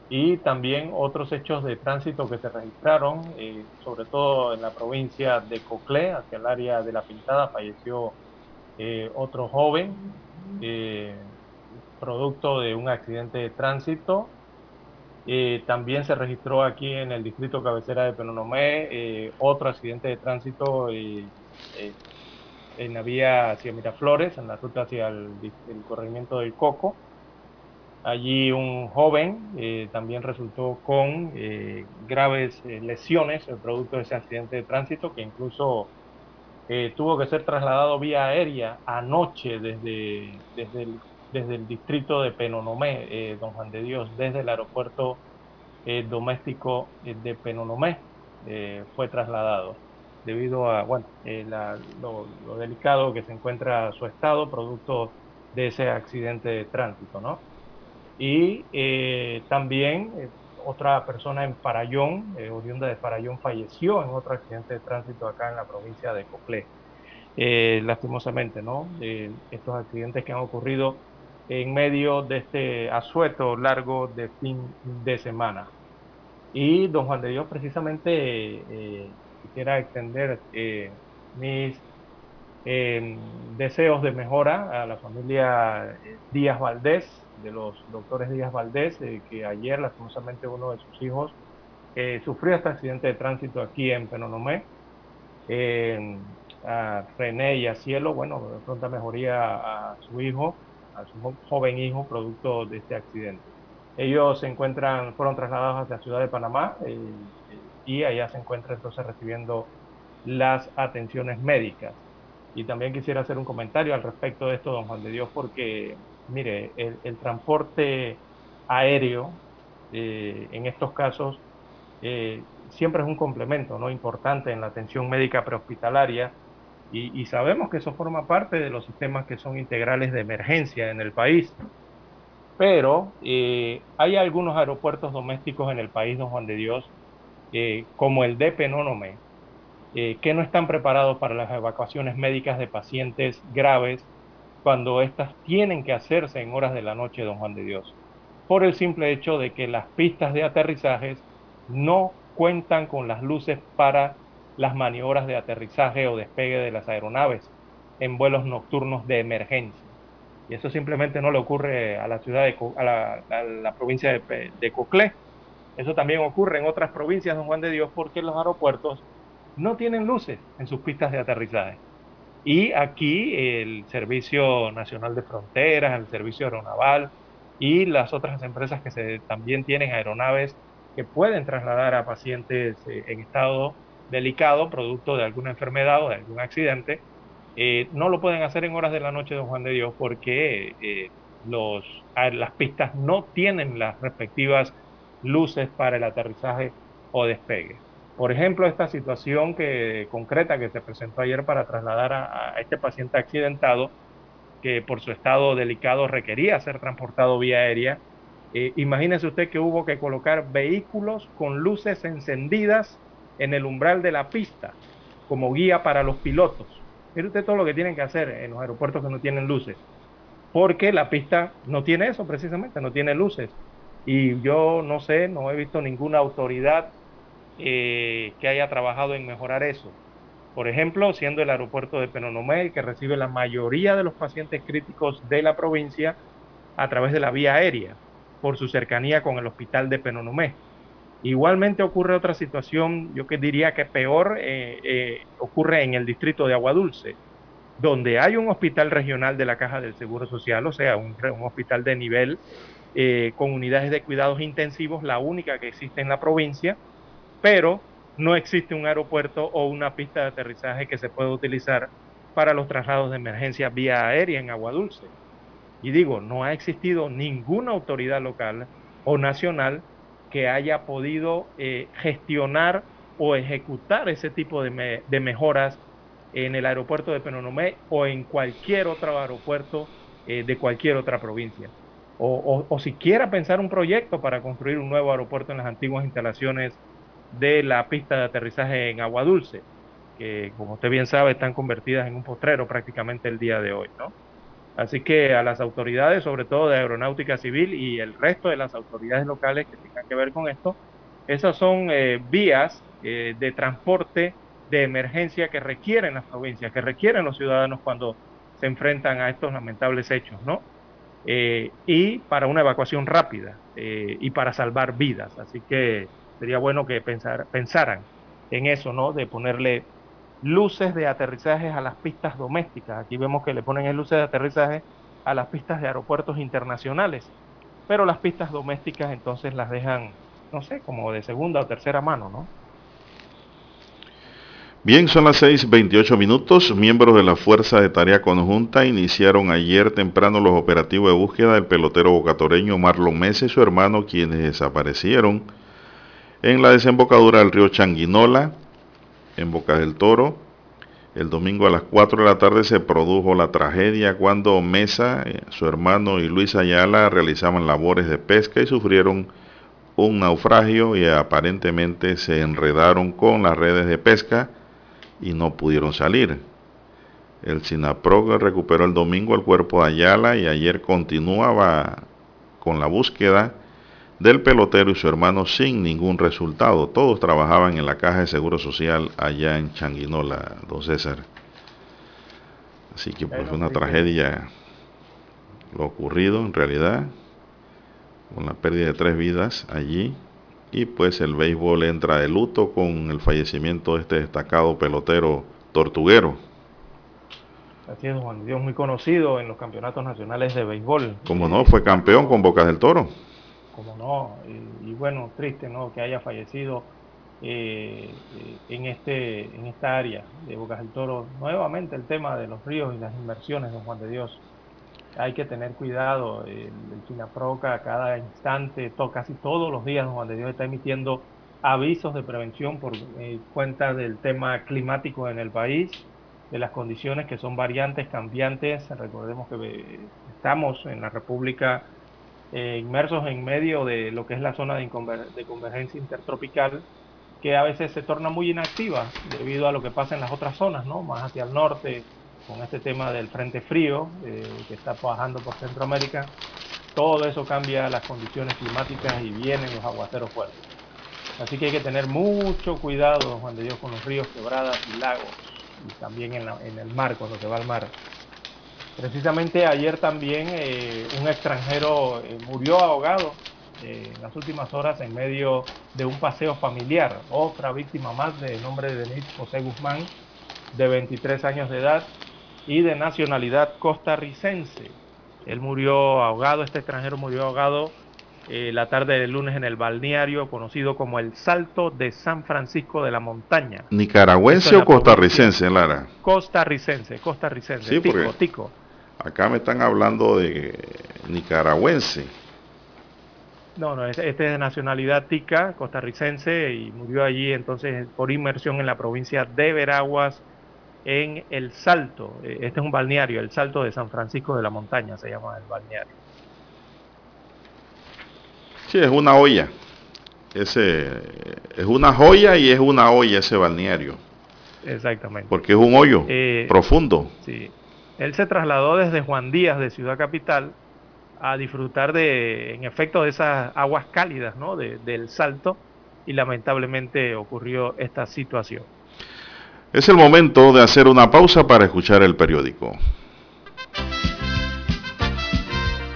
y también otros hechos de tránsito que se registraron, eh, sobre todo en la provincia de Coclé, hacia el área de La Pintada, falleció eh, otro joven, eh, producto de un accidente de tránsito. también se registró aquí en el distrito cabecera de Penonomé otro accidente de tránsito en la vía hacia Miraflores, en la ruta hacia el corregimiento del Coco. Allí un joven eh, también resultó con eh, graves eh, lesiones, el producto de ese accidente de tránsito, que incluso tuvo que ser trasladado vía aérea anoche desde, desde, el, desde el distrito de Penonomé, Don Juan de Dios, desde el aeropuerto doméstico de Penonomé, fue trasladado debido a bueno, lo, lo delicado que se encuentra su estado, producto de ese accidente de tránsito, ¿no? Y eh, también eh, otra persona en Parayón, eh, oriunda de Parayón, falleció en otro accidente de tránsito acá en la provincia de Coclé. lastimosamente, ¿no? estos accidentes que han ocurrido en medio de este asueto largo de fin de semana. Y don Juan de Dios, precisamente quisiera extender mis deseos de mejora a la familia Díaz Valdés, de los doctores Díaz Valdés, eh, que ayer lastimosamente uno de sus hijos eh, sufrió este accidente de tránsito aquí en Penonomé. a René y a Cielo, bueno, de pronta mejoría a su hijo, a su joven hijo, producto de este accidente. Ellos se encuentran, fueron trasladados hacia la ciudad de Panamá eh, y allá se encuentran entonces recibiendo las atenciones médicas. Y también quisiera hacer un comentario al respecto de esto, don Juan de Dios, porque mire, el, transporte aéreo en estos casos siempre es un complemento ¿no? importante en la atención médica prehospitalaria y, y, sabemos que eso forma parte de los sistemas que son integrales de emergencia en el país. Pero eh, hay algunos aeropuertos domésticos en el país, don Juan de Dios, eh, como el de Penónome, eh, que no están preparados para las evacuaciones médicas de pacientes graves cuando éstas tienen que hacerse en horas de la noche, don Juan de Dios, por el simple hecho de que las pistas de aterrizajes no cuentan con las luces para las maniobras de aterrizaje o despegue de las aeronaves en vuelos nocturnos de emergencia. Y eso simplemente no le ocurre a la ciudad de a la, provincia de, de Coclé. Eso también ocurre en otras provincias, don Juan de Dios, porque los aeropuertos no tienen luces en sus pistas de aterrizaje. Y aquí el Servicio Nacional de Fronteras, el Servicio Aeronaval y las otras empresas que se, también tienen aeronaves que pueden trasladar a pacientes eh, en estado delicado, producto de alguna enfermedad o de algún accidente, eh, no lo pueden hacer en horas de la noche, don Juan de Dios, porque eh, los, las pistas no tienen las respectivas luces para el aterrizaje o despegue. Por ejemplo, esta situación que, concreta que se presentó ayer para trasladar a, este paciente accidentado, que por su estado delicado requería ser transportado vía aérea, eh, imagínese usted que hubo que colocar vehículos con luces encendidas en el umbral de la pista como guía para los pilotos. Mire usted todo lo que tienen que hacer en los aeropuertos que no tienen luces, porque la pista no tiene eso precisamente, no tiene luces. Y yo no sé, no he visto ninguna autoridad eh, que haya trabajado en mejorar eso. Por ejemplo, siendo el aeropuerto de Penonomé que recibe la mayoría de los pacientes críticos de la provincia a través de la vía aérea, por su cercanía con el hospital de Penonomé. Igualmente ocurre otra situación, yo que diría que peor, eh, eh, ocurre en el distrito de Aguadulce, donde hay un hospital regional de la Caja del Seguro Social, o sea, un, hospital de nivel eh, con unidades de cuidados intensivos, la única que existe en la provincia, pero no existe un aeropuerto o una pista de aterrizaje que se pueda utilizar para los traslados de emergencia vía aérea en Aguadulce. Y digo, no ha existido ninguna autoridad local o nacional que haya podido eh, gestionar o ejecutar ese tipo de, mejoras en el aeropuerto de Penonomé o en cualquier otro aeropuerto eh, de cualquier otra provincia. O, siquiera pensar un proyecto para construir un nuevo aeropuerto en las antiguas instalaciones de la pista de aterrizaje en Agua Dulce, que como usted bien sabe están convertidas en un potrero prácticamente el día de hoy, ¿no? Así que a las autoridades, sobre todo de aeronáutica civil y el resto de las autoridades locales que tengan que ver con esto, esas son eh, vías eh, de transporte de emergencia que requieren las provincias, que requieren los ciudadanos cuando se enfrentan a estos lamentables hechos, ¿no? Eh, y para una evacuación rápida y para salvar vidas. Así que sería bueno que pensar, pensaran en eso, ¿no? De ponerle luces de aterrizaje a las pistas domésticas. Aquí vemos que le ponen luces de aterrizaje a las pistas de aeropuertos internacionales, pero las pistas domésticas entonces las dejan, no sé, como de segunda o tercera mano, ¿no? Bien, son las 6.28 minutos. Miembros de la Fuerza de Tarea Conjunta iniciaron ayer temprano los operativos de búsqueda del pelotero bocatoreño Marlon Mesa y su hermano, quienes desaparecieron en la desembocadura del río Changuinola, en Boca del Toro. El domingo a las 4 de la tarde se produjo la tragedia cuando Mesa, eh, su hermano y Luis Ayala realizaban labores de pesca y sufrieron un naufragio y aparentemente se enredaron con las redes de pesca y no pudieron salir. El SINAPROG recuperó el domingo el cuerpo de Ayala y ayer continuaba con la búsqueda del pelotero y su hermano sin ningún resultado. Todos trabajaban en la caja de seguro social allá en Changuinola, don César. Así que pues fue una tragedia lo ocurrido en realidad, con la pérdida de tres vidas allí. Y pues el béisbol entra de luto con el fallecimiento de este destacado pelotero tortuguero. Así es, Juan Dios, muy conocido en los campeonatos nacionales de béisbol. Como no, fue campeón con Boca del Toro como no, y, bueno, triste, ¿no? Que haya fallecido eh, en, este, en esta área de Bocas del Toro. Nuevamente el tema de los ríos y las inversiones, don Juan de Dios. hay que tener cuidado. El, el FINAPROCA a cada instante, casi todos los días, Juan de Dios está emitiendo avisos de prevención por eh, cuenta del tema climático en el país, de las condiciones que son variantes, cambiantes. Recordemos que eh, estamos en la República eh, inmersos en medio de lo que es la zona de, convergencia intertropical, que a veces se torna muy inactiva debido a lo que pasa en las otras zonas, ¿no? más hacia el norte, con este tema del frente frío que está bajando por Centroamérica. Todo eso cambia las condiciones climáticas y vienen los aguaceros fuertes. Así que hay que tener mucho cuidado, Juan de Dios, con los ríos, quebradas y lagos, y también en, el mar, cuando se va al mar. Precisamente ayer también eh, un extranjero eh, murió ahogado eh, en las últimas horas en medio de un paseo familiar. Otra víctima más de nombre de Denis José Guzmán, de 23 años de edad y de nacionalidad costarricense. Él murió ahogado, este extranjero murió ahogado eh, la tarde del lunes en el balneario conocido como el Salto de San Francisco de la Montaña. ¿Nicaragüense o costarricense, Lara? Costarricense, costarricense. Sí, tico, tico. Acá me están hablando de nicaragüense. No, no, este, este, es de nacionalidad tica, costarricense, y murió allí entonces por inmersión en la provincia de Veraguas, en El Salto. Eh, este es un balneario, el Salto de San Francisco de la Montaña se llama el balneario. Sí, es una olla. Ese, es una joya y es una olla ese balneario. Exactamente. Porque es un hoyo eh, profundo. Sí. Él se trasladó desde Juan Díaz de Ciudad Capital a disfrutar de, en efecto, de esas aguas cálidas, ¿no? del salto y lamentablemente ocurrió esta situación. Es el momento de hacer una pausa para escuchar el periódico.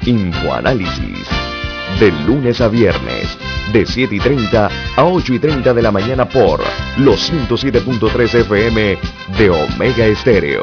Infoanálisis de lunes a viernes, de 7 y 30 a 8 y 30 de la mañana por los 107.3 FM de Omega Estéreo.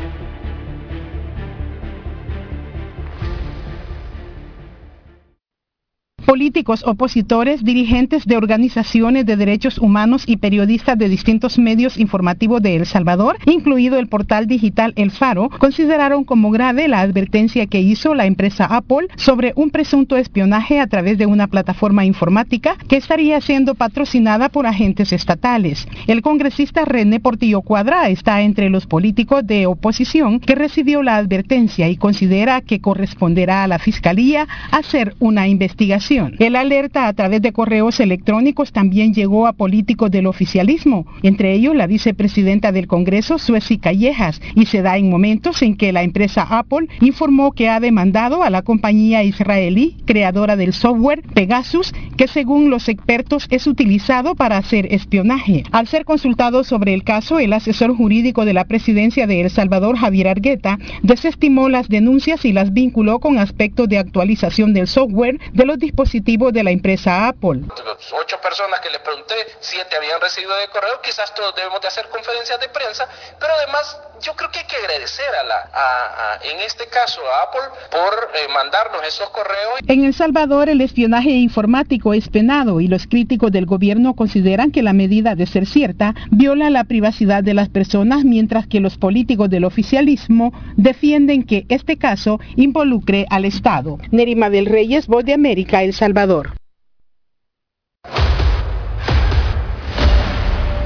Políticos opositores, dirigentes de organizaciones de derechos humanos y periodistas de distintos medios informativos de El Salvador, incluido el portal digital El Faro, consideraron como grave la advertencia que hizo la empresa Apple sobre un presunto espionaje a través de una plataforma informática que estaría siendo patrocinada por agentes estatales. El congresista René Portillo Cuadra está entre los políticos de oposición que recibió la advertencia y considera que corresponderá a la Fiscalía hacer una investigación. El alerta a través de correos electrónicos también llegó a políticos del oficialismo, entre ellos la vicepresidenta del Congreso, Suezi Callejas, y se da en momentos en que la empresa Apple informó que ha demandado a la compañía israelí creadora del software Pegasus, que según los expertos es utilizado para hacer espionaje. Al ser consultado sobre el caso, el asesor jurídico de la presidencia de El Salvador, Javier Argueta, desestimó las denuncias y las vinculó con aspectos de actualización del software de los dispositivos de la empresa Apple. Ocho personas que les pregunté, siete habían recibido de correo, quizás todos debemos de hacer conferencias de prensa, pero además yo creo que hay que agradecer a la, en este caso a Apple por eh, mandarnos esos correos. En El Salvador el espionaje informático es penado y los críticos del gobierno consideran que la medida de ser cierta viola la privacidad de las personas, mientras que los políticos del oficialismo defienden que este caso involucre al Estado. Nerima del Reyes, Voz de América, El Salvador.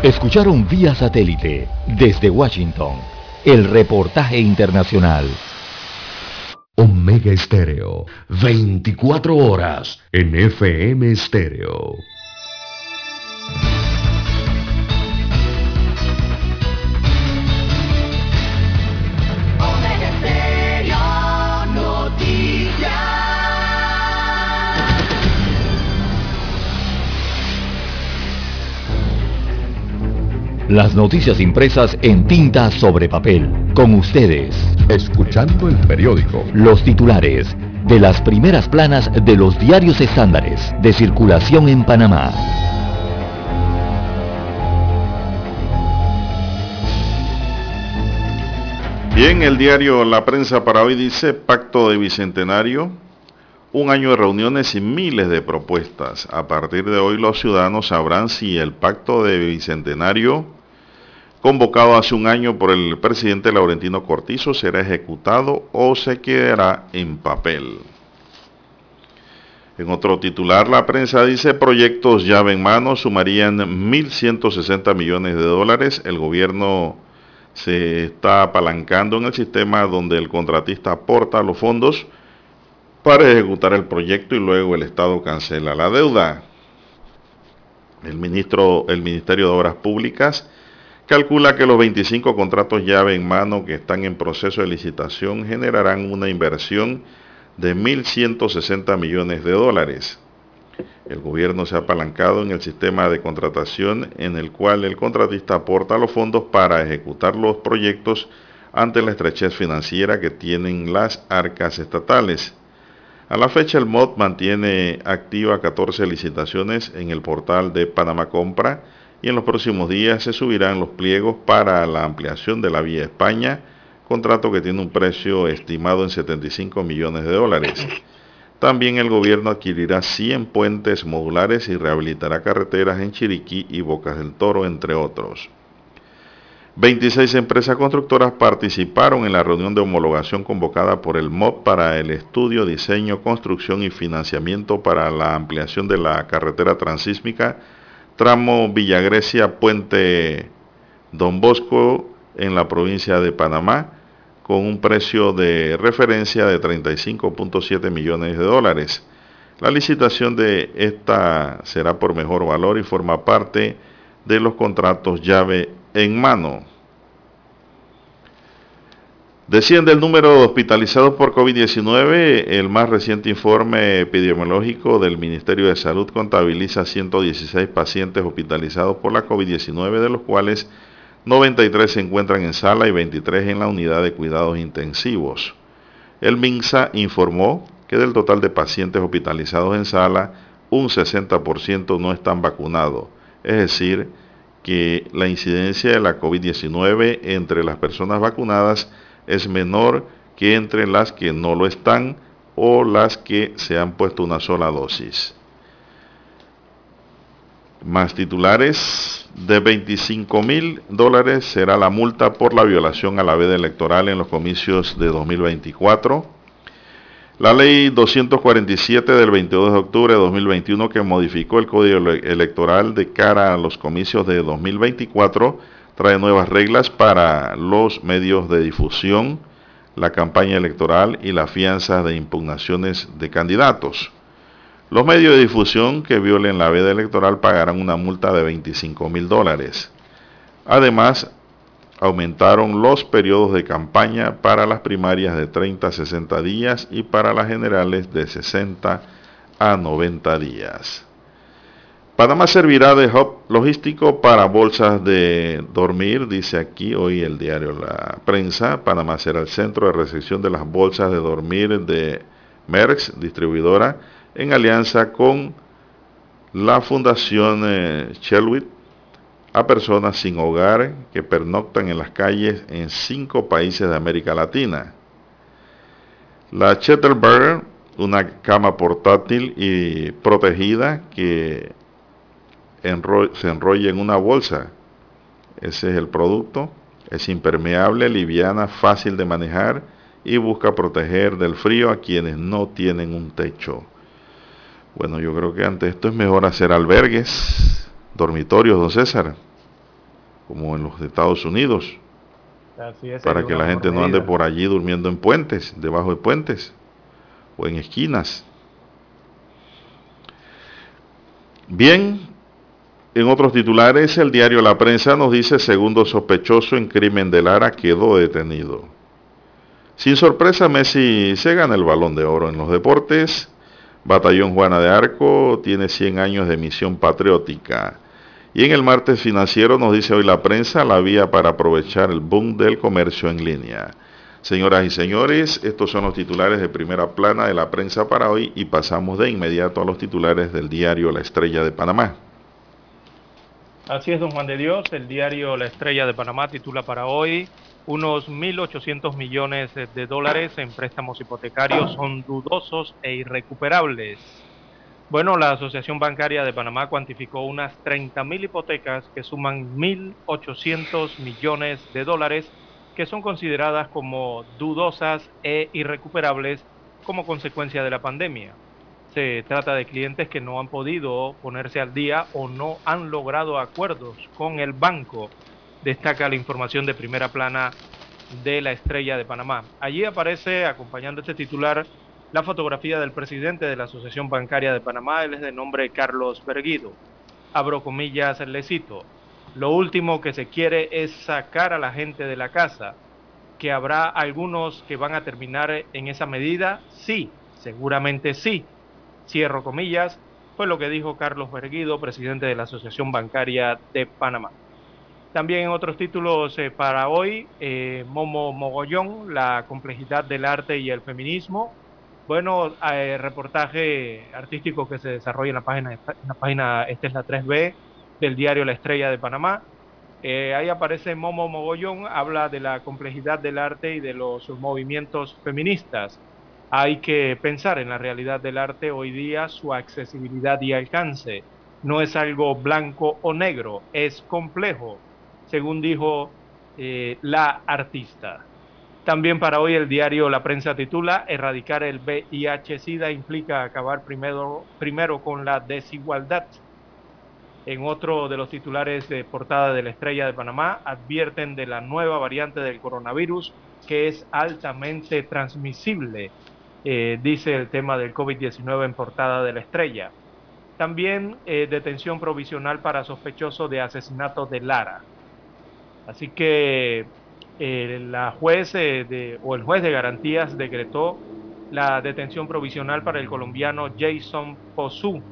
Escucharon vía satélite desde Washington el reportaje internacional. Omega Estéreo, 24 horas en FM Estéreo. Las noticias impresas en tinta sobre papel. Con ustedes. Escuchando el periódico. Los titulares de las primeras planas de los diarios estándares de circulación en Panamá. Bien, el diario La Prensa para hoy dice Pacto de Bicentenario, un año de reuniones y miles de propuestas. A partir de hoy los ciudadanos sabrán si el Pacto de Bicentenario, convocado hace un año por el presidente Laurentino Cortizo, será ejecutado o se quedará en papel. En otro titular, la prensa dice proyectos llave en mano sumarían 1.160 millones de dólares. El gobierno se está apalancando en el sistema donde el contratista aporta los fondos para ejecutar el proyecto y luego el Estado cancela la deuda. El, ministro, el Ministerio de Obras Públicas calcula que los 25 contratos llave en mano que están en proceso de licitación generarán una inversión de 1.160 millones de dólares. El gobierno se ha apalancado en el sistema de contratación en el cual el contratista aporta los fondos para ejecutar los proyectos ante la estrechez financiera que tienen las arcas estatales. A la fecha el MOD mantiene activa 14 licitaciones en el portal de Panamá Compra y en los próximos días se subirán los pliegos para la ampliación de la vía España, contrato que tiene un precio estimado en 75 millones de dólares. También el gobierno adquirirá 100 puentes modulares y rehabilitará carreteras en Chiriquí y Bocas del Toro, entre otros. 26 empresas constructoras participaron en la reunión de homologación convocada por el MOB para el estudio, diseño, construcción y financiamiento para la ampliación de la carretera transísmica tramo Villagrecia Puente Don Bosco en la provincia de Panamá con un precio de referencia de 35.7 millones de dólares. La licitación de esta será por mejor valor y forma parte de los contratos llave en mano. Desciende el número de hospitalizados por COVID-19. El más reciente informe epidemiológico del Ministerio de Salud contabiliza 116 pacientes hospitalizados por la COVID-19, de los cuales 93 se encuentran en sala y 23 en la unidad de cuidados intensivos. El MINSA informó que del total de pacientes hospitalizados en sala, un 60% no están vacunados, es decir, que la incidencia de la COVID-19 entre las personas vacunadas es menor que entre las que no lo están o las que se han puesto una sola dosis. Más titulares, de 25 mil dólares será la multa por la violación a la veda electoral en los comicios de 2024. La ley 247 del 22 de octubre de 2021 que modificó el código electoral de cara a los comicios de 2024 trae nuevas reglas para los medios de difusión, la campaña electoral y la fianza de impugnaciones de candidatos. Los medios de difusión que violen la veda electoral pagarán una multa de 25 mil dólares. Además, aumentaron los periodos de campaña para las primarias de 30 a 60 días y para las generales de 60 a 90 días. Panamá servirá de hub logístico para bolsas de dormir, dice aquí hoy el diario La Prensa. Panamá será el centro de recepción de las bolsas de dormir de Merckx, distribuidora en alianza con la Fundación eh, a personas sin hogar que pernoctan en las calles en cinco países de América Latina. La Chetterberg, una cama portátil y protegida que se enrolla en una bolsa. Ese es el producto. Es impermeable, liviana, fácil de manejar y busca proteger del frío a quienes no tienen un techo. Bueno, yo creo que ante esto es mejor hacer albergues, dormitorios, don César, como en los Estados Unidos, para que la gente no ande por allí durmiendo en puentes, debajo de puentes o en esquinas. Bien, en otros titulares, el diario La Prensa nos dice, segundo sospechoso en crimen de Lara quedó detenido. Sin sorpresa, Messi se gana el balón de oro en los deportes. Batallón Juana de Arco tiene 100 años de misión patriótica. Y en el martes financiero nos dice hoy la prensa la vía para aprovechar el boom del comercio en línea. Señoras y señores, estos son los titulares de primera plana de la prensa para hoy y pasamos de inmediato a los titulares del diario La Estrella de Panamá. Así es, don Juan de Dios. El diario La Estrella de Panamá titula para hoy unos 1.800 millones de dólares en préstamos hipotecarios son dudosos e irrecuperables. Bueno, la Asociación Bancaria de Panamá cuantificó unas 30.000 hipotecas que suman 1.800 millones de dólares que son consideradas como dudosas e irrecuperables como consecuencia de la pandemia. Se trata de clientes que no han podido ponerse al día o no han logrado acuerdos con el banco destaca la información de primera plana de la estrella de Panamá. Allí aparece, acompañando este titular, la fotografía del presidente de la Asociación Bancaria de Panamá, él es de nombre Carlos Berguido. Abro comillas, le cito, lo último que se quiere es sacar a la gente de la casa, que habrá algunos que van a terminar en esa medida, sí, seguramente sí. Cierro comillas, fue lo que dijo Carlos Berguido, presidente de la Asociación Bancaria de Panamá. También en otros títulos eh, para hoy, eh, Momo Mogollón, la complejidad del arte y el feminismo. Bueno, eh, reportaje artístico que se desarrolla en la página, la página, esta es la 3B del diario La Estrella de Panamá. ahí aparece Momo Mogollón, habla de la complejidad del arte y de los movimientos feministas. Hay que pensar en la realidad del arte hoy día, su accesibilidad y alcance. No es algo blanco o negro, es complejo según dijo eh, la artista. También para hoy el diario La Prensa titula Erradicar el VIH-Sida implica acabar primero, primero con la desigualdad. En otro de los titulares de portada de la Estrella de Panamá advierten de la nueva variante del coronavirus que es altamente transmisible, eh, dice el tema del COVID-19 en portada de la Estrella. También eh, detención provisional para sospechoso de asesinato de Lara. Así que eh, la juez de, o el juez de garantías decretó la detención provisional para el colombiano Jason Posú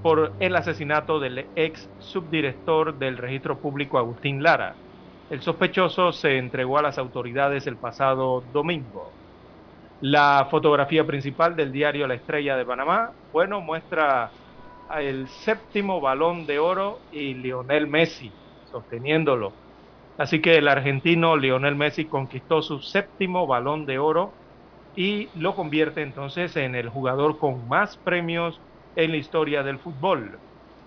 por el asesinato del ex subdirector del registro público Agustín Lara. El sospechoso se entregó a las autoridades el pasado domingo. La fotografía principal del diario La Estrella de Panamá, bueno, muestra el séptimo balón de oro y Lionel Messi sosteniéndolo Así que el argentino Lionel Messi conquistó su séptimo balón de oro y lo convierte entonces en el jugador con más premios en la historia del fútbol.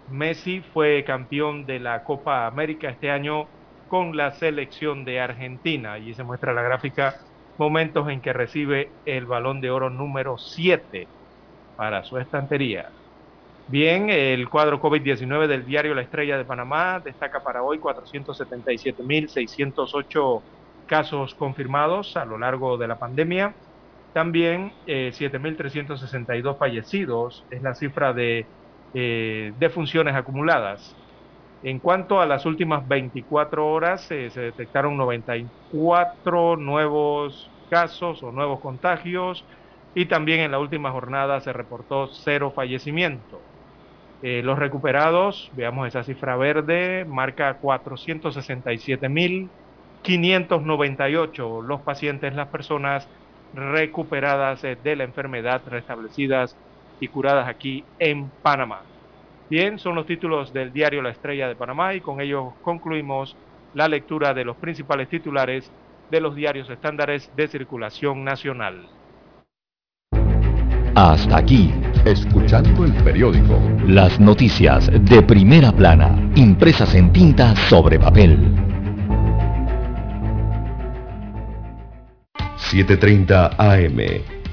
Messi fue campeón de la Copa América este año con la selección de Argentina. Allí se muestra la gráfica, momentos en que recibe el balón de oro número 7 para su estantería. Bien, el cuadro COVID-19 del diario La Estrella de Panamá destaca para hoy 477.608 casos confirmados a lo largo de la pandemia. También 7.362 eh, fallecidos es la cifra de eh, defunciones acumuladas. En cuanto a las últimas 24 horas, eh, se detectaron 94 nuevos casos o nuevos contagios y también en la última jornada se reportó cero fallecimientos. Eh, los recuperados, veamos esa cifra verde, marca 467.598 los pacientes, las personas recuperadas eh, de la enfermedad, restablecidas y curadas aquí en Panamá. Bien, son los títulos del diario La Estrella de Panamá y con ellos concluimos la lectura de los principales titulares de los diarios estándares de circulación nacional. Hasta aquí, escuchando el periódico. Las noticias de primera plana, impresas en tinta sobre papel. 7.30 AM.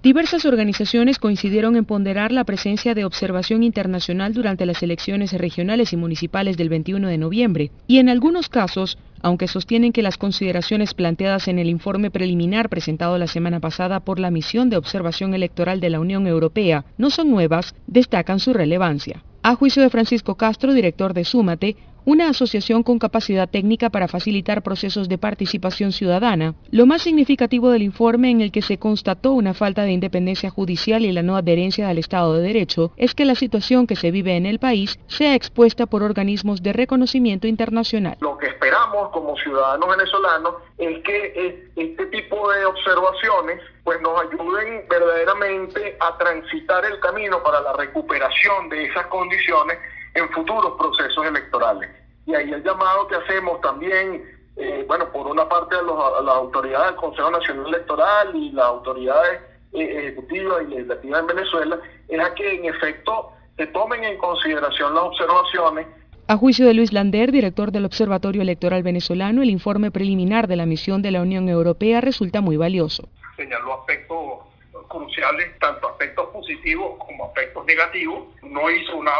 Diversas organizaciones coincidieron en ponderar la presencia de observación internacional durante las elecciones regionales y municipales del 21 de noviembre, y en algunos casos, aunque sostienen que las consideraciones planteadas en el informe preliminar presentado la semana pasada por la Misión de Observación Electoral de la Unión Europea no son nuevas, destacan su relevancia. A juicio de Francisco Castro, director de Súmate, una asociación con capacidad técnica para facilitar procesos de participación ciudadana. Lo más significativo del informe en el que se constató una falta de independencia judicial y la no adherencia al Estado de Derecho es que la situación que se vive en el país sea expuesta por organismos de reconocimiento internacional. Lo que esperamos como ciudadanos venezolanos es que este tipo de observaciones pues nos ayuden verdaderamente a transitar el camino para la recuperación de esas condiciones en futuros procesos electorales. Y ahí el llamado que hacemos también, eh, bueno, por una parte a, las autoridades del Consejo Nacional Electoral y las autoridades eh, ejecutivas y legislativas en Venezuela, es a que en efecto se tomen en consideración las observaciones a juicio de Luis Lander, director del Observatorio Electoral Venezolano, el informe preliminar de la misión de la Unión Europea resulta muy valioso. Señaló aspectos cruciales, tanto aspectos positivos como aspectos negativos. No hizo una,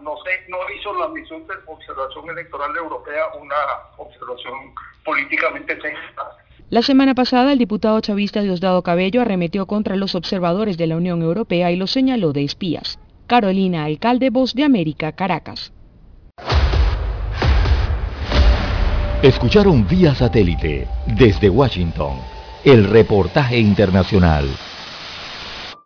no sé, no hizo la misión de observación electoral europea una observación políticamente sensata. La semana pasada, el diputado chavista Diosdado Cabello arremetió contra los observadores de la Unión Europea y los señaló de espías. Carolina Alcalde, Voz de América, Caracas. Escucharon vía satélite desde Washington el reportaje internacional.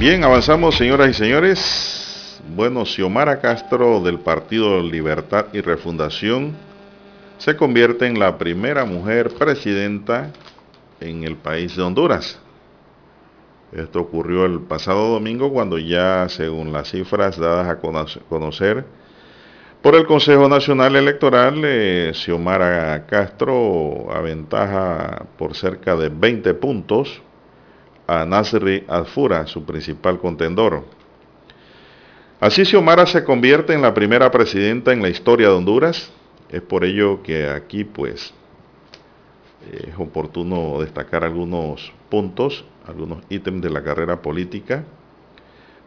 Bien, avanzamos, señoras y señores. Bueno, Xiomara Castro del Partido Libertad y Refundación se convierte en la primera mujer presidenta en el país de Honduras. Esto ocurrió el pasado domingo cuando ya, según las cifras dadas a conocer por el Consejo Nacional Electoral, eh, Xiomara Castro aventaja por cerca de 20 puntos a Nasri Alfura, su principal contendor. Así Xiomara se convierte en la primera presidenta en la historia de Honduras. Es por ello que aquí pues es oportuno destacar algunos puntos, algunos ítems de la carrera política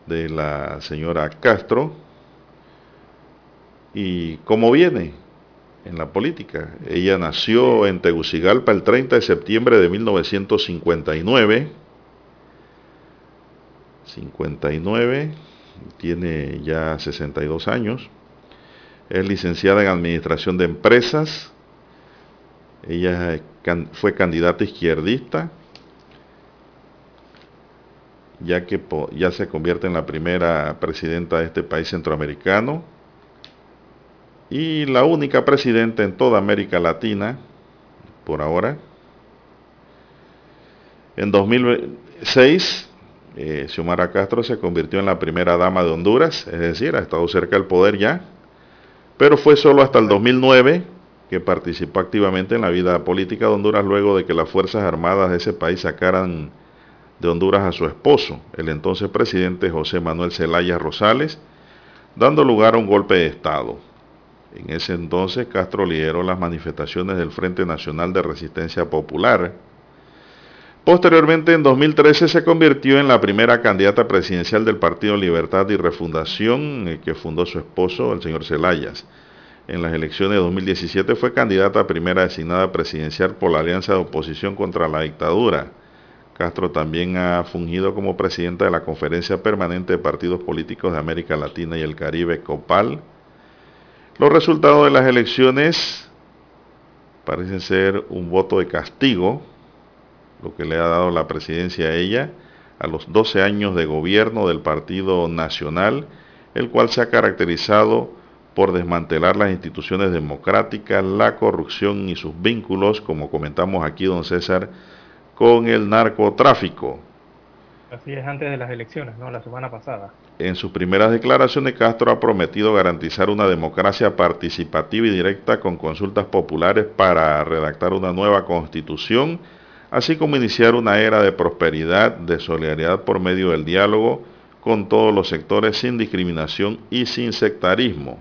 de la señora Castro y cómo viene en la política. Ella nació en Tegucigalpa el 30 de septiembre de 1959 59, tiene ya 62 años, es licenciada en Administración de Empresas, ella fue candidata izquierdista, ya que ya se convierte en la primera presidenta de este país centroamericano y la única presidenta en toda América Latina, por ahora. En 2006 eh, Xiomara Castro se convirtió en la primera dama de Honduras, es decir, ha estado cerca del poder ya, pero fue solo hasta el 2009 que participó activamente en la vida política de Honduras luego de que las Fuerzas Armadas de ese país sacaran de Honduras a su esposo, el entonces presidente José Manuel Zelaya Rosales, dando lugar a un golpe de Estado. En ese entonces Castro lideró las manifestaciones del Frente Nacional de Resistencia Popular, Posteriormente, en 2013, se convirtió en la primera candidata presidencial del Partido Libertad y Refundación, eh, que fundó su esposo, el señor Celayas. En las elecciones de 2017 fue candidata primera designada presidencial por la Alianza de Oposición contra la Dictadura. Castro también ha fungido como presidenta de la Conferencia Permanente de Partidos Políticos de América Latina y el Caribe, COPAL. Los resultados de las elecciones parecen ser un voto de castigo lo que le ha dado la presidencia a ella a los 12 años de gobierno del Partido Nacional, el cual se ha caracterizado por desmantelar las instituciones democráticas, la corrupción y sus vínculos, como comentamos aquí, don César, con el narcotráfico. Así es, antes de las elecciones, ¿no? La semana pasada. En sus primeras declaraciones, Castro ha prometido garantizar una democracia participativa y directa con consultas populares para redactar una nueva constitución así como iniciar una era de prosperidad, de solidaridad por medio del diálogo con todos los sectores sin discriminación y sin sectarismo.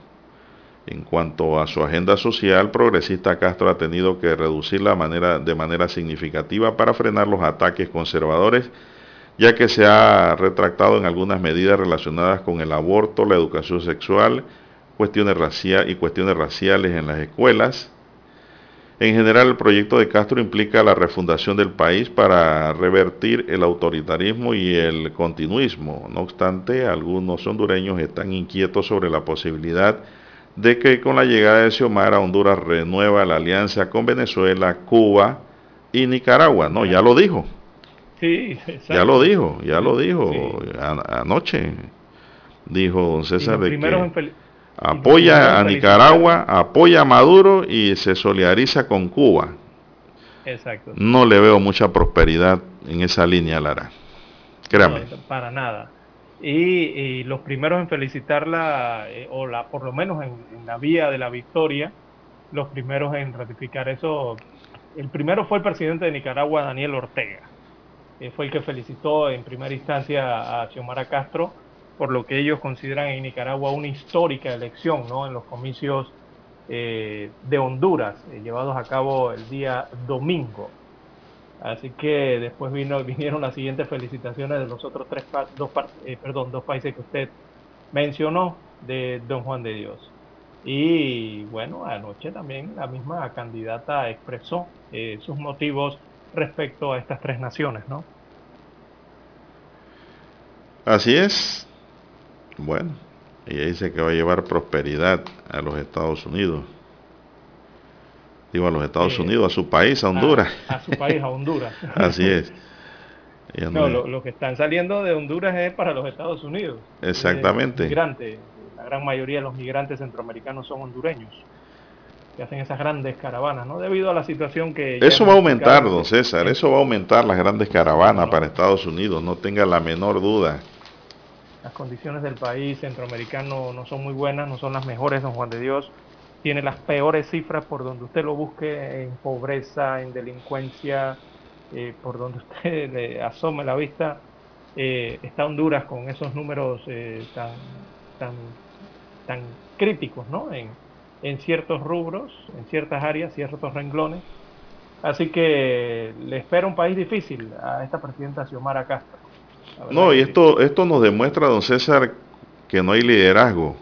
En cuanto a su agenda social, progresista Castro ha tenido que reducirla de manera significativa para frenar los ataques conservadores, ya que se ha retractado en algunas medidas relacionadas con el aborto, la educación sexual, cuestiones y cuestiones raciales en las escuelas, en general, el proyecto de Castro implica la refundación del país para revertir el autoritarismo y el continuismo. No obstante, algunos hondureños están inquietos sobre la posibilidad de que con la llegada de Xiomara Honduras renueva la alianza con Venezuela, Cuba y Nicaragua. No, ya lo dijo. Sí, ya lo dijo, ya lo dijo anoche. Dijo don César de que apoya a Nicaragua, apoya a Maduro y se solidariza con Cuba. Exacto. No le veo mucha prosperidad en esa línea, Lara. Créame. para nada. Y, los primeros en felicitarla, eh, o la, por lo menos en, la vía de la victoria, los primeros en ratificar eso, el primero fue el presidente de Nicaragua, Daniel Ortega. Eh, fue el que felicitó en primera instancia a Xiomara Castro por lo que ellos consideran en Nicaragua una histórica elección ¿no? en los comicios eh, de Honduras, eh, llevados a cabo el día domingo. Así que después vino, vinieron las siguientes felicitaciones de los otros tres dos, eh, perdón, dos países que usted mencionó de Don Juan de Dios. Y bueno, anoche también la misma candidata expresó sus motivos respecto a estas tres naciones, ¿no? Así es, bueno, ella dice que va a llevar prosperidad a los Estados Unidos. Digo, a los Estados Unidos, a su país, a Honduras. A, su país, a Honduras. Así es. no, lo, que están saliendo de Honduras es para los Estados Unidos. Exactamente. Migrantes. La gran mayoría de los migrantes centroamericanos son hondureños que hacen esas grandes caravanas, ¿no? Debido a la situación que... Eso va a aumentar, don César, eso va a aumentar las grandes caravanas para Estados Unidos, no tenga la menor duda las condiciones del país centroamericano no son muy buenas, no son las mejores, don Juan de Dios. Tiene las peores cifras por donde usted lo busque, en pobreza, en delincuencia, eh, por donde usted le asome la vista. Eh, está Honduras con esos números eh, tan, tan, tan críticos ¿no? en, en ciertos rubros, en ciertas áreas, ciertos renglones. Así que le espera un país difícil a esta presidenta Xiomara Castro. No, y esto, esto nos demuestra, don César, que no hay liderazgo.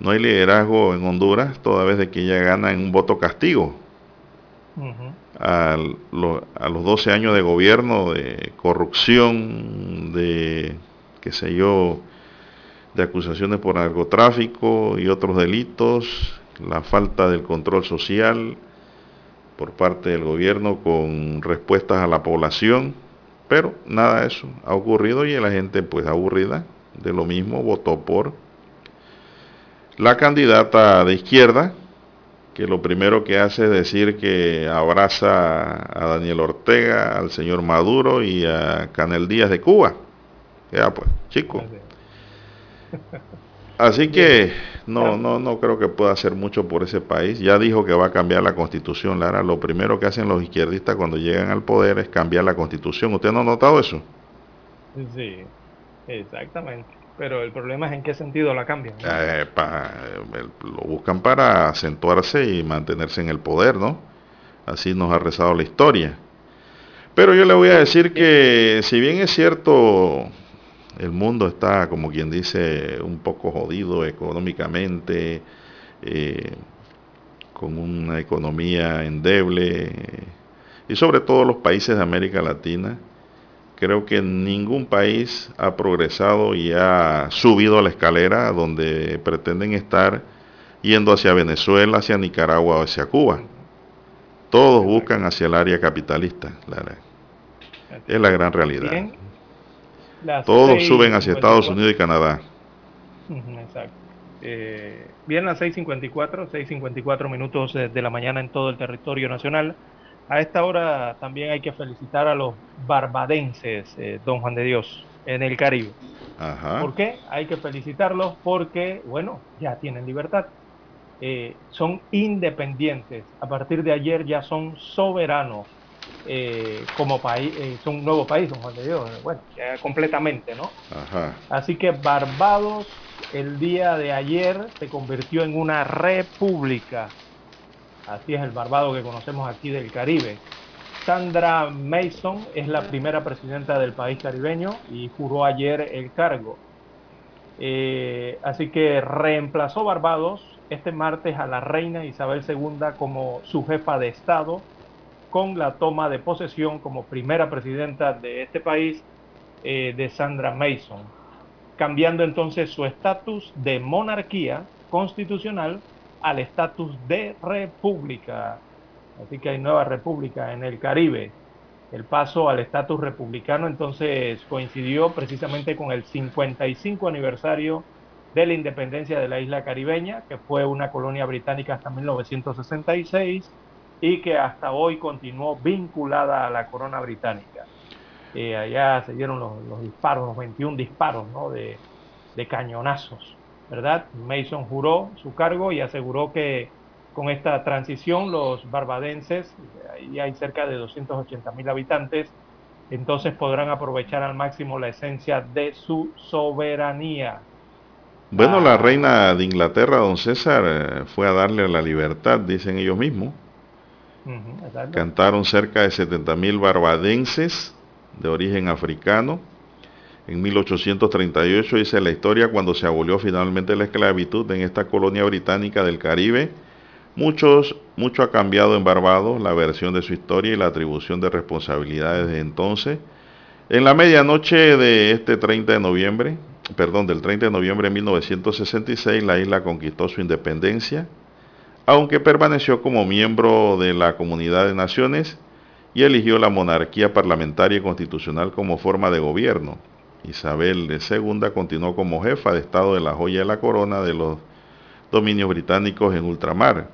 No hay liderazgo en Honduras toda vez de que ella gana en un voto castigo. a, a, los 12 años de gobierno, de corrupción, de, qué sé yo, de acusaciones por narcotráfico y otros delitos, la falta del control social por parte del gobierno con respuestas a la población pero nada de eso ha ocurrido y la gente pues aburrida de lo mismo votó por la candidata de izquierda, que lo primero que hace es decir que abraza a Daniel Ortega, al señor Maduro y a Canel Díaz de Cuba. Ya pues, chico. Así que no, no, no creo que pueda hacer mucho por ese país. Ya dijo que va a cambiar la constitución, Lara. Lo primero que hacen los izquierdistas cuando llegan al poder es cambiar la constitución. ¿Usted no ha notado eso? Sí, exactamente. Pero el problema es en qué sentido la cambian. Eh, lo buscan para acentuarse y mantenerse en el poder, ¿no? Así nos ha rezado la historia. Pero yo le voy a decir que si bien es cierto, el mundo está, como quien dice, un poco jodido económicamente, eh, con una economía endeble, y sobre todo los países de América Latina, creo que ningún país ha progresado y ha subido a la escalera donde pretenden estar yendo hacia Venezuela, hacia Nicaragua o hacia Cuba. Todos buscan hacia el área capitalista. es la gran realidad. Todos suben hacia Estados Unidos y Canadá. Exacto. Eh, bien, las 6.54, 6.54 minutos de la mañana en todo el territorio nacional. A esta hora también hay que felicitar a los barbadenses, eh, don Juan de Dios, en el Caribe. ¿Por qué? Hay que felicitarlos porque, bueno, ya tienen libertad. Eh, son independientes. A partir de ayer ya son soberanos eh, como país, eh, son un nuevo país, Juan de Dios, bueno, ya completamente, ¿no? Así que Barbados el día de ayer se convirtió en una república. Así es el Barbados que conocemos aquí del Caribe. Sandra Mason es la primera presidenta del país caribeño y juró ayer el cargo. así que reemplazó Barbados este martes a la reina Isabel II como su jefa de Estado, con la toma de posesión como primera presidenta de este país eh, de Sandra Mason, cambiando entonces su estatus de monarquía constitucional al estatus de república. Así que hay nueva república en el Caribe. El paso al estatus republicano entonces coincidió precisamente con el 55 aniversario de la independencia de la isla caribeña, que fue una colonia británica hasta 1966 y que hasta hoy continuó vinculada a la corona británica. Eh, allá se dieron los, disparos, los 21 disparos de, de cañonazos, ¿verdad? Mason juró su cargo y aseguró que con esta transición los barbadenses, ahí hay cerca de 280 mil habitantes, entonces podrán aprovechar al máximo la esencia de su soberanía, bueno, la reina de Inglaterra, don César, eh, fue a darle la libertad, dicen ellos mismos. Cantaron cerca de 70.000 barbadenses de origen africano. En 1838 dice la historia cuando se abolió finalmente la esclavitud en esta colonia británica del Caribe. Muchos, mucho ha cambiado en Barbados la versión de su historia y la atribución de responsabilidades de entonces. En la medianoche de este 30 de noviembre, perdón, del 30 de noviembre de 1966, la isla conquistó su independencia, aunque permaneció como miembro de la Comunidad de Naciones y eligió la monarquía parlamentaria y constitucional como forma de gobierno. Isabel II continuó como jefa de Estado de la joya de la corona de los dominios británicos en ultramar.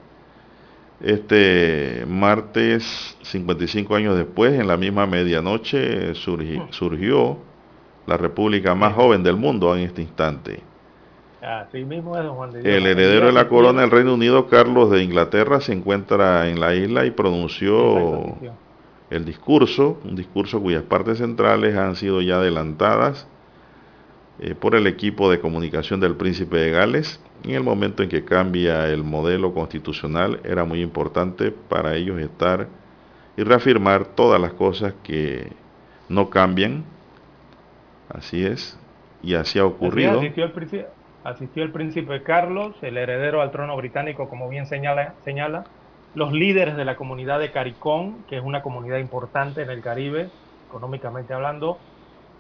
Este martes, 55 años después, en la misma medianoche, surgió la república más joven del mundo en este instante. El heredero de la corona del Reino Unido, Carlos de Inglaterra, se encuentra en la isla y pronunció el discurso, un discurso cuyas partes centrales han sido ya adelantadas eh, por el equipo de comunicación del príncipe de Gales. En el momento en que cambia el modelo constitucional, era muy importante para ellos estar y reafirmar todas las cosas que no cambian Así es, y así ha ocurrido. asistió, el príncipe, asistió, el príncipe, Carlos, el heredero al trono británico, como bien señala, señala, los líderes de la comunidad de Caricón, que es una comunidad importante en el Caribe, económicamente hablando,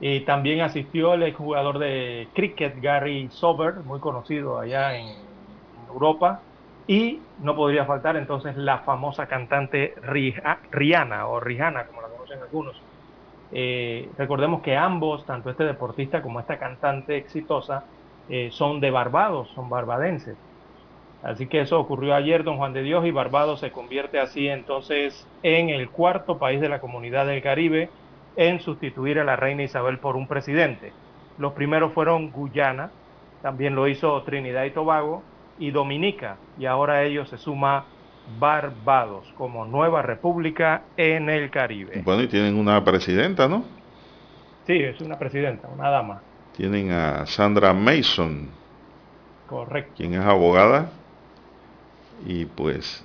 y también asistió el exjugador de cricket Gary Sober, muy conocido allá en, Europa, y no podría faltar entonces la famosa cantante Rihanna o Rihanna, como la conocen algunos, eh, recordemos que ambos, tanto este deportista como esta cantante exitosa, eh, son de Barbados, son barbadenses. Así que eso ocurrió ayer, don Juan de Dios, y Barbados se convierte así entonces en el cuarto país de la comunidad del Caribe en sustituir a la reina Isabel por un presidente. Los primeros fueron Guyana, también lo hizo Trinidad y Tobago y Dominica, y ahora ellos se suma Barbados como nueva república en el Caribe. Bueno, y tienen una presidenta, ¿no? Sí, es una presidenta, una dama. Tienen a Sandra Mason. Correcto. Quien es abogada y pues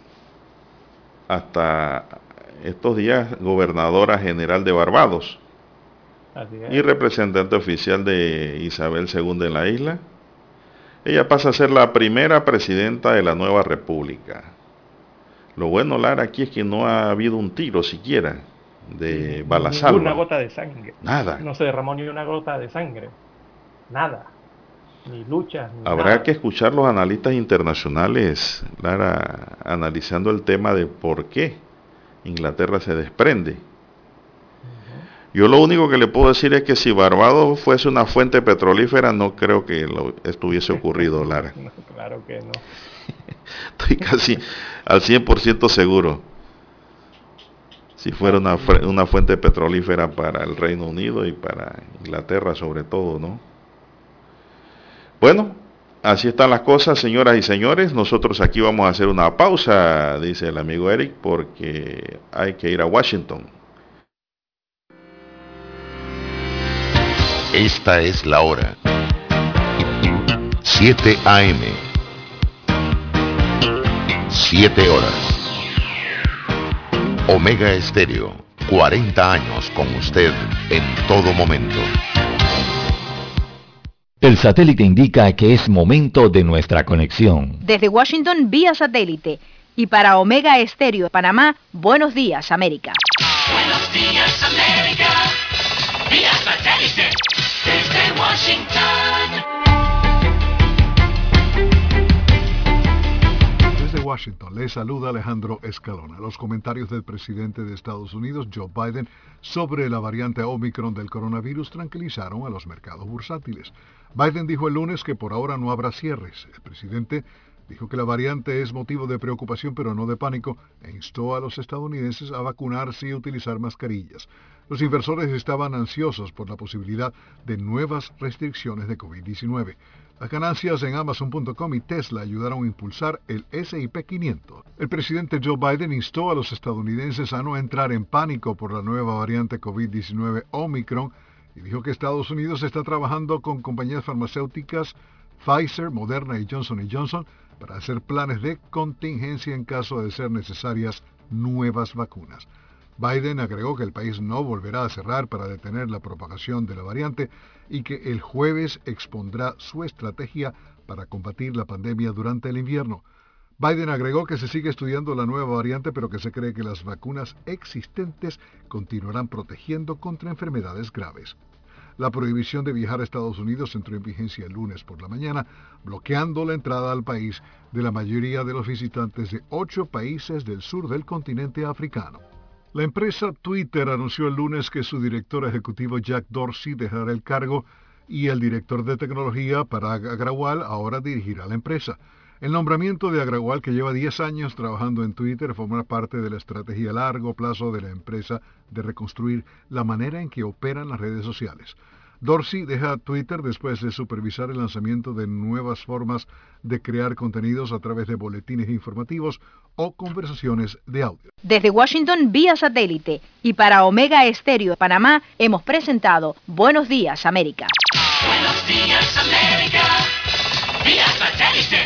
hasta estos días gobernadora general de Barbados y representante oficial de Isabel II en la isla. Ella pasa a ser la primera presidenta de la nueva república. Lo bueno, Lara, aquí es que no ha habido un tiro siquiera de balasalva. Una gota de sangre. Nada. No se derramó ni una gota de sangre. Nada. Ni lucha. Habrá que escuchar los analistas internacionales, Lara, analizando el tema de por qué Inglaterra se desprende. Yo lo único que le puedo decir es que si Barbados fuese una fuente petrolífera, no creo que lo estuviese ocurrido, Lara. claro que no. Estoy casi al 100% seguro. Si fuera una, una fuente petrolífera para el Reino Unido y para Inglaterra sobre todo, ¿no? Bueno, así están las cosas, señoras y señores. Nosotros aquí vamos a hacer una pausa, dice el amigo Eric, porque hay que ir a Washington. Esta es la hora. 7 AM. 7 horas. Omega Estéreo, 40 años con usted en todo momento. El satélite indica que es momento de nuestra conexión. Desde Washington vía satélite y para Omega Estéreo de Panamá, buenos días América. Buenos días América, vía satélite desde Washington. Desde Washington le saluda Alejandro Escalona. Los comentarios del presidente de Estados Unidos, Joe Biden, sobre la variante Omicron del coronavirus tranquilizaron a los mercados bursátiles. Biden dijo el lunes que por ahora no habrá cierres. El presidente dijo que la variante es motivo de preocupación pero no de pánico e instó a los estadounidenses a vacunarse y utilizar mascarillas. Los inversores estaban ansiosos por la posibilidad de nuevas restricciones de COVID-19. Las ganancias en Amazon.com y Tesla ayudaron a impulsar el SIP 500. El presidente Joe Biden instó a los estadounidenses a no entrar en pánico por la nueva variante COVID-19 Omicron y dijo que Estados Unidos está trabajando con compañías farmacéuticas Pfizer, Moderna y Johnson Johnson para hacer planes de contingencia en caso de ser necesarias nuevas vacunas. Biden agregó que el país no volverá a cerrar para detener la propagación de la variante y que el jueves expondrá su estrategia para combatir la pandemia durante el invierno. Biden agregó que se sigue estudiando la nueva variante, pero que se cree que las vacunas existentes continuarán protegiendo contra enfermedades graves. La prohibición de viajar a Estados Unidos entró en vigencia el lunes por la mañana, bloqueando la entrada al país de la mayoría de los visitantes de ocho países del sur del continente africano. La empresa Twitter anunció el lunes que su director ejecutivo Jack Dorsey dejará el cargo y el director de tecnología Parag Agrawal ahora dirigirá la empresa. El nombramiento de Agrawal, que lleva 10 años trabajando en Twitter, forma parte de la estrategia a largo plazo de la empresa de reconstruir la manera en que operan las redes sociales. Dorsey deja Twitter después de supervisar el lanzamiento de nuevas formas de crear contenidos a través de boletines informativos o conversaciones de audio. Desde Washington vía satélite y para Omega Estéreo de Panamá hemos presentado Buenos Días América. Buenos días América, vía satélite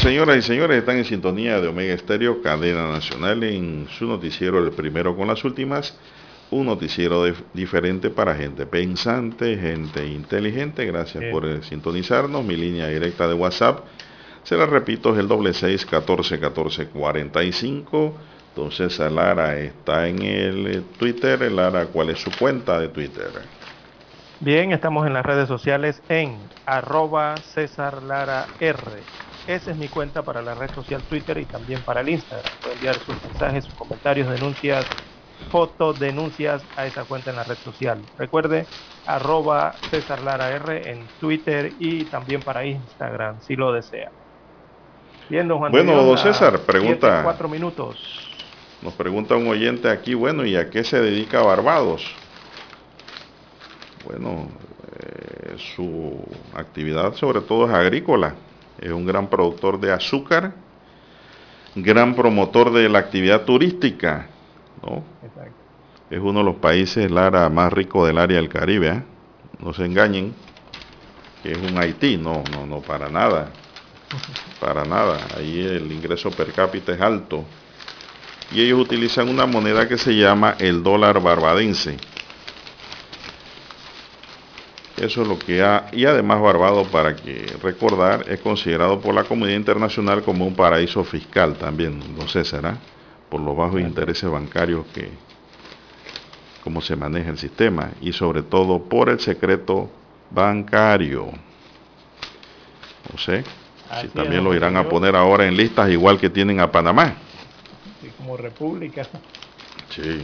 Señoras y señores, están en sintonía de Omega Estéreo, cadena nacional, en su noticiero, el primero con las últimas, un noticiero diferente para gente pensante, gente inteligente. Gracias por eh, sintonizarnos. Mi línea directa de WhatsApp, se la repito, es el doble seis catorce catorce cuarenta y cinco. Entonces, Lara está en el eh, Twitter. Lara, ¿cuál es su cuenta de Twitter? Bien, estamos en las redes sociales en arroba César Lara R. Esa es mi cuenta para la red social Twitter y también para el Instagram. Pueden enviar sus mensajes, sus comentarios, denuncias fotodenuncias a esa cuenta en la red social. Recuerde, arroba César Lara R en Twitter y también para Instagram, si lo desea. Bien, don Juan bueno, don César, pregunta. Cuatro minutos. Nos pregunta un oyente aquí, bueno, ¿y a qué se dedica Barbados? Bueno, eh, su actividad sobre todo es agrícola. Es un gran productor de azúcar, gran promotor de la actividad turística, ¿no? Es uno de los países, Lara, más ricos del área del Caribe, ¿eh? No se engañen, que es un Haití, no, no, no, para nada. Para nada. Ahí el ingreso per cápita es alto. Y ellos utilizan una moneda que se llama el dólar barbadense. Eso es lo que ha, y además Barbados, para que recordar, es considerado por la comunidad internacional como un paraíso fiscal también, no sé, será, por los bajos intereses bancarios que, como se maneja el sistema, y sobre todo por el secreto bancario. No sé, si también lo irán a poner ahora en listas igual que tienen a Panamá. Sí, como república. Sí,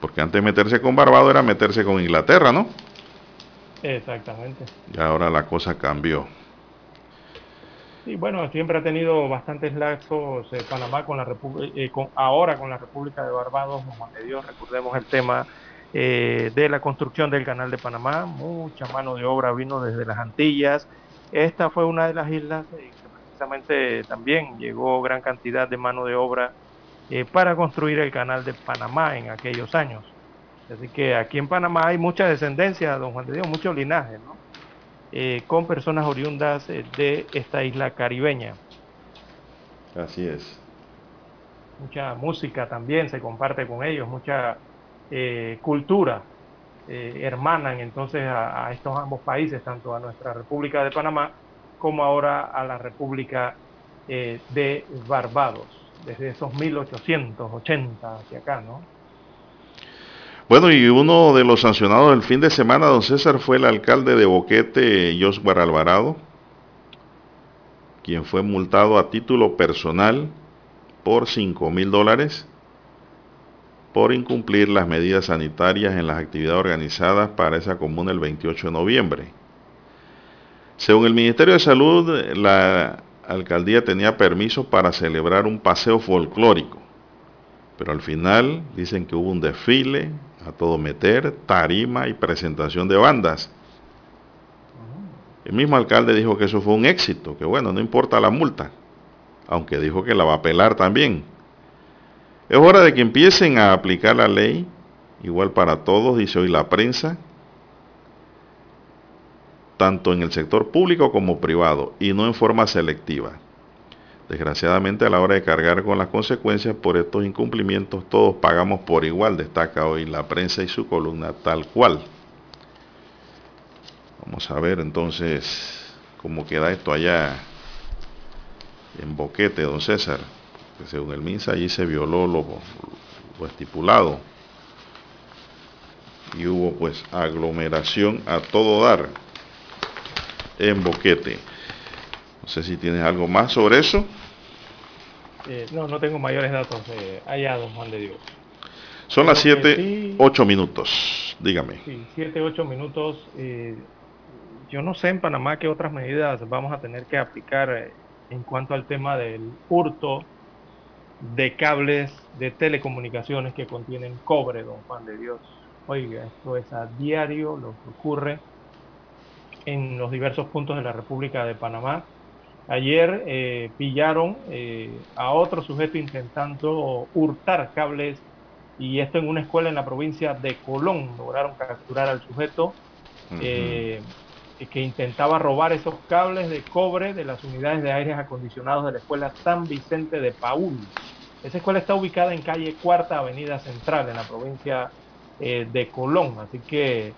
porque antes meterse con Barbados era meterse con Inglaterra, ¿no? Exactamente. Y ahora la cosa cambió. Sí, bueno, siempre ha tenido bastantes lazos eh, Panamá con la República, eh, con, ahora con la República de Barbados, Juan de Dios, recordemos el tema eh, de la construcción del canal de Panamá, mucha mano de obra vino desde las Antillas. Esta fue una de las islas que precisamente también llegó gran cantidad de mano de obra para construir el canal de Panamá en aquellos años. Así que aquí en Panamá hay mucha descendencia, don Juan de Dios, mucho linaje, ¿no? Eh, con personas oriundas eh, de esta isla caribeña. Así es. Mucha música también se comparte con ellos, mucha eh, cultura hermanan entonces a, a, estos ambos países, tanto a nuestra República de Panamá como ahora a la República de Barbados, desde esos 1880 hacia acá, ¿no? Bueno, y uno de los sancionados del fin de semana, don César, fue el alcalde de Boquete, Josbar Alvarado, quien fue multado a título personal por 5 mil dólares por incumplir las medidas sanitarias en las actividades organizadas para esa comuna el 28 de noviembre. Según el Ministerio de Salud, la alcaldía tenía permiso para celebrar un paseo folclórico, pero al final dicen que hubo un desfile, a todo meter, tarima y presentación de bandas. El mismo alcalde dijo que eso fue un éxito, que bueno, no importa la multa, aunque dijo que la va a apelar también. Es hora de que empiecen a aplicar la ley, igual para todos, dice hoy la prensa, tanto en el sector público como privado, y no en forma selectiva. Desgraciadamente a la hora de cargar con las consecuencias por estos incumplimientos todos pagamos por igual, destaca hoy la prensa y su columna tal cual. Vamos a ver entonces cómo queda esto allá en Boquete, don César. Que según el MINSA allí se violó lo, lo estipulado. Y hubo pues aglomeración a todo dar en Boquete. No sé si tienes algo más sobre eso. Eh, no, no tengo mayores datos eh, allá, don Juan de Dios. Son las 7, 8 minutos, dígame. Sí, 7, 8 minutos. Eh, yo no sé en Panamá qué otras medidas vamos a tener que aplicar eh, en cuanto al tema del hurto de cables de telecomunicaciones que contienen cobre, don Juan de Dios. Oiga, esto es a diario lo que ocurre en los diversos puntos de la República de Panamá Ayer eh, pillaron eh, a otro sujeto intentando hurtar cables y esto en una escuela en la provincia de Colón. Lograron capturar al sujeto eh, que intentaba robar esos cables de cobre de las unidades de aires acondicionados de la escuela San Vicente de Paúl. Esa escuela está ubicada en calle Cuarta Avenida Central en la provincia de Colón. Así que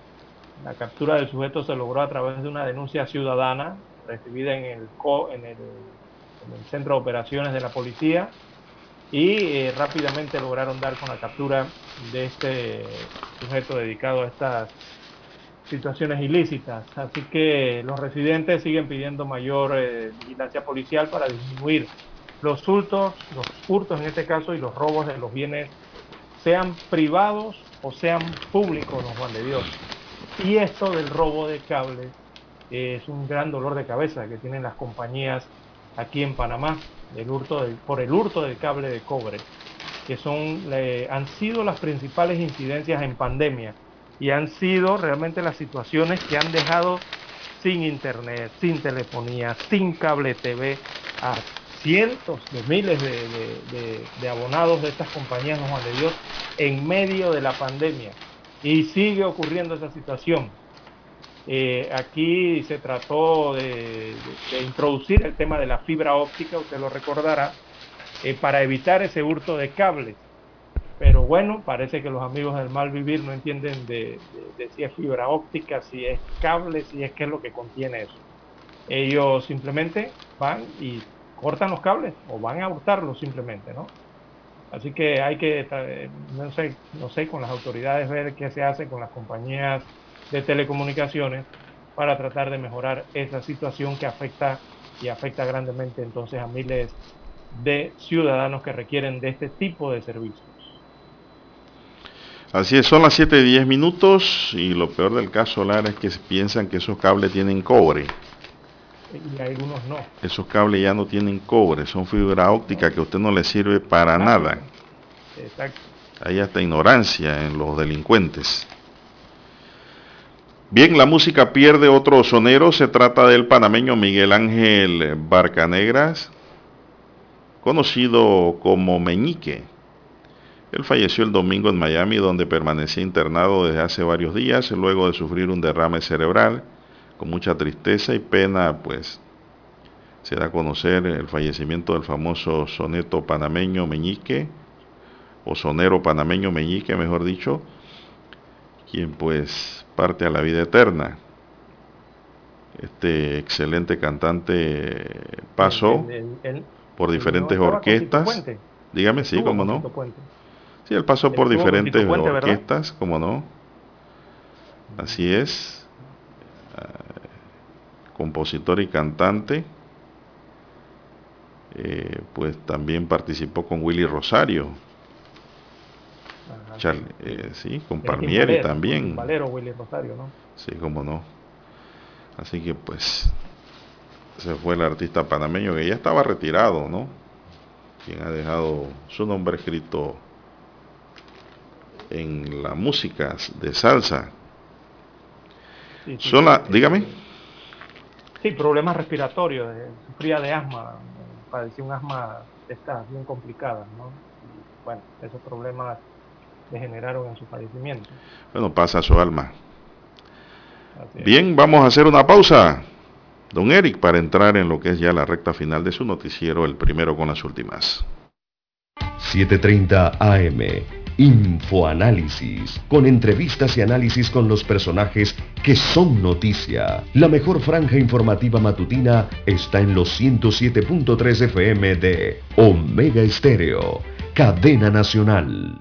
la captura del sujeto se logró a través de una denuncia ciudadana recibida en el, en el, centro de operaciones de la policía y eh, rápidamente lograron dar con la captura de este sujeto dedicado a estas situaciones ilícitas. Así que los residentes siguen pidiendo mayor eh, vigilancia policial para disminuir los hurtos, los hurtos en este caso y los robos de los bienes sean privados o sean públicos, don Juan de Dios. Y esto del robo de cables es un gran dolor de cabeza que tienen las compañías aquí en Panamá hurto por el hurto del cable de cobre, que son, han sido las principales incidencias en pandemia y han sido realmente las situaciones que han dejado sin internet, sin telefonía, sin cable TV a cientos de miles de, abonados de estas compañías, Juan de Dios, en medio de la pandemia. Y sigue ocurriendo esa situación. Eh, aquí se trató de, introducir el tema de la fibra óptica, usted lo recordará, eh, para evitar ese hurto de cables. Pero bueno, parece que los amigos del mal vivir no entienden de, si es fibra óptica, si es cable, si es qué es lo que contiene eso. Ellos simplemente van y cortan los cables o van a hurtarlos simplemente, ¿no? Así que hay que, eh, no sé, no sé, con las autoridades ver qué se hace con las compañías de telecomunicaciones para tratar de mejorar esa situación que afecta y afecta grandemente entonces a miles de ciudadanos que requieren de este tipo de servicios. Así es, son las 7 y 10 minutos y lo peor del caso, Lara, es que piensan que esos cables tienen cobre. Y algunos no. Esos cables ya no tienen cobre, son fibra óptica que a usted no le sirve para nada. Exacto. Hay hasta ignorancia en los delincuentes. Bien, la música pierde otro sonero. Se trata del panameño Miguel Ángel Barcanegras, conocido como Meñique. Él falleció el domingo en Miami, donde permanecía internado desde hace varios días, luego de sufrir un derrame cerebral. Con mucha tristeza y pena, pues se da a conocer el fallecimiento del famoso soneto panameño Meñique, o sonero panameño Meñique, mejor dicho, quien pues parte a la vida eterna. Este excelente cantante pasó por diferentes orquestas. Dígame, sí, cómo no. Sí, él pasó por diferentes orquestas, cómo no. Así es. Ah, compositor y cantante. Eh, pues también participó con Willy Rosario eh, sí, con Palmieri también. Valero, Rosario, ¿no? Sí, cómo no. Así que pues se fue el artista panameño que ya estaba retirado, ¿no? Quien ha dejado su nombre escrito en la música de salsa. Sí, dígame. Sí, problemas respiratorios, sufría de asma, padecía un asma está bien complicada, ¿no? bueno, esos problemas generaron en su fallecimiento. Bueno, pasa a su alma. Bien, vamos a hacer una pausa, don Eric, para entrar en lo que es ya la recta final de su noticiero, el primero con las últimas. 7.30 AM, Infoanálisis, con entrevistas y análisis con los personajes que son noticia. La mejor franja informativa matutina está en los 107.3 FM de Omega Estéreo, cadena nacional.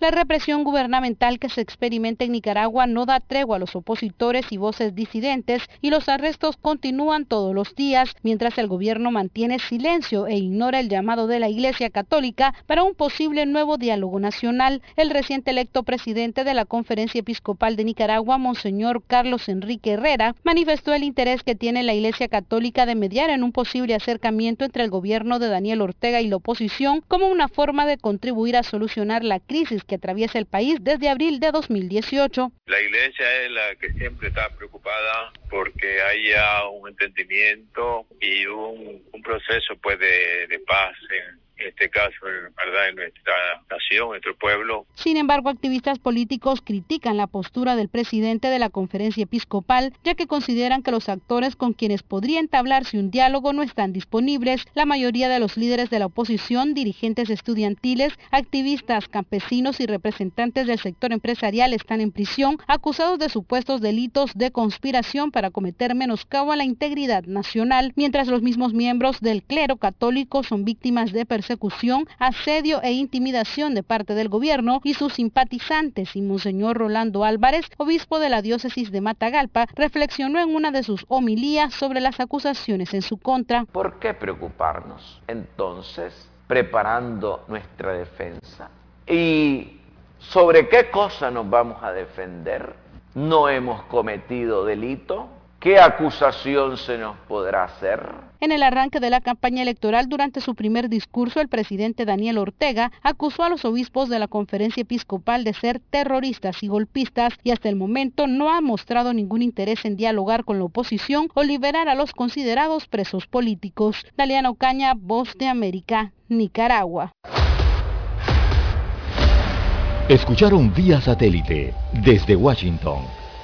La represión gubernamental que se experimenta en Nicaragua no da tregua a los opositores y voces disidentes y los arrestos continúan todos los días mientras el gobierno mantiene silencio e ignora el llamado de la Iglesia Católica para un posible nuevo diálogo nacional. El reciente electo presidente de la Conferencia Episcopal de Nicaragua, Monseñor Carlos Enrique Herrera, manifestó el interés que tiene la Iglesia Católica de mediar en un posible acercamiento entre el gobierno de Daniel Ortega y la oposición como una forma de contribuir a solucionar la crisis que atraviesa el país desde abril de 2018. La iglesia es la que siempre está preocupada porque haya un entendimiento y un, proceso pues de, paz este caso, ¿verdad?, en nuestra nación, nuestro pueblo. Sin embargo, activistas políticos critican la postura del presidente de la conferencia episcopal, ya que consideran que los actores con quienes podría entablarse un diálogo no están disponibles. La mayoría de los líderes de la oposición, dirigentes estudiantiles, activistas, campesinos y representantes del sector empresarial están en prisión, acusados de supuestos delitos de conspiración para cometer menoscabo a la integridad nacional, mientras los mismos miembros del clero católico son víctimas de persecución, asedio e intimidación de parte del gobierno y sus simpatizantes. Y Monseñor Rolando Álvarez, obispo de la diócesis de Matagalpa, reflexionó en una de sus homilías sobre las acusaciones en su contra. ¿Por qué preocuparnos entonces preparando nuestra defensa? ¿Y sobre qué cosa nos vamos a defender? ¿No hemos cometido delito? ¿Qué acusación se nos podrá hacer? En el arranque de la campaña electoral, durante su primer discurso, el presidente Daniel Ortega acusó a los obispos de la conferencia episcopal de ser terroristas y golpistas y hasta el momento no ha mostrado ningún interés en dialogar con la oposición o liberar a los considerados presos políticos. Daliana Ocaña, Voz de América, Nicaragua. Escucharon vía satélite desde Washington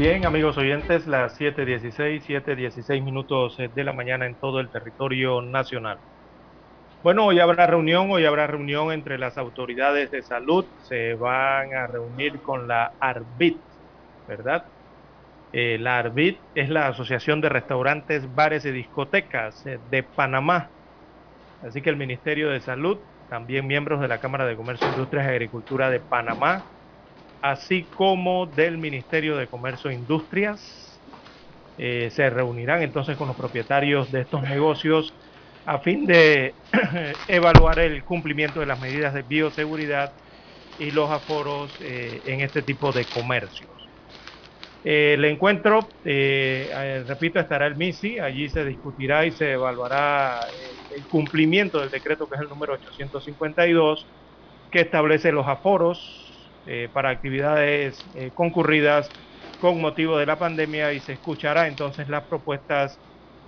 Bien, amigos oyentes, las 7.16, 7.16 minutos eh, de la mañana en todo el territorio nacional. Bueno, hoy habrá reunión, hoy habrá reunión entre las autoridades de salud, se van a reunir con la ARBIT, ¿verdad? Eh, la ARBIT es la Asociación de Restaurantes, Bares y Discotecas eh, de Panamá. Así que el Ministerio de Salud, también miembros de la Cámara de Comercio, Industrias y Agricultura de Panamá, así como del Ministerio de Comercio e Industrias. Eh, se reunirán entonces con los propietarios de estos negocios a fin de evaluar el cumplimiento de las medidas de bioseguridad y los aforos eh, en este tipo de comercios. Eh, el encuentro, repito, estará el MISI, allí se discutirá y se evaluará el cumplimiento del decreto que es el número 852, que establece los aforos eh, para actividades eh, concurridas con motivo de la pandemia y se escuchará entonces las propuestas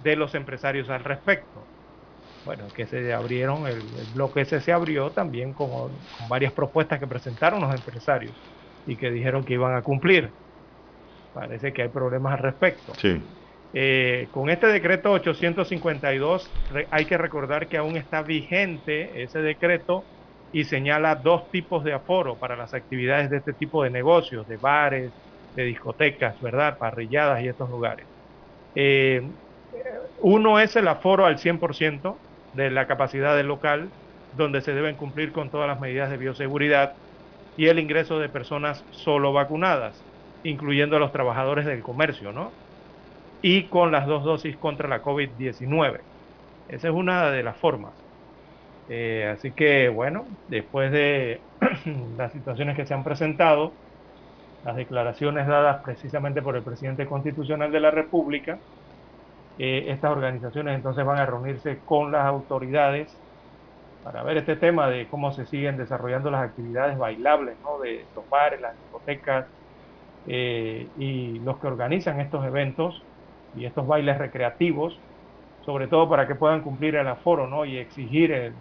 de los empresarios al respecto. Bueno, que se abrieron, el, bloque ese se abrió también con, con, varias propuestas que presentaron los empresarios y que dijeron que iban a cumplir. Parece que hay problemas al respecto. Sí. Eh, con este decreto 852 hay que recordar que aún está vigente ese decreto y señala dos tipos de aforo para las actividades de este tipo de negocios, de bares, de discotecas, ¿verdad? Parrilladas y estos lugares. Eh, uno es el aforo al 100% de la capacidad del local, donde se deben cumplir con todas las medidas de bioseguridad y el ingreso de personas solo vacunadas, incluyendo a los trabajadores del comercio, ¿no? Y con las dos dosis contra la COVID-19. Esa es una de las formas. Eh, así que bueno, después de las situaciones que se han presentado, las declaraciones dadas precisamente por el presidente constitucional de la República, eh, estas organizaciones entonces van a reunirse con las autoridades para ver este tema de cómo se siguen desarrollando las actividades bailables ¿no? de los bares, las discotecas eh, y los que organizan estos eventos y estos bailes recreativos, sobre todo para que puedan cumplir el aforo ¿no? y exigir el,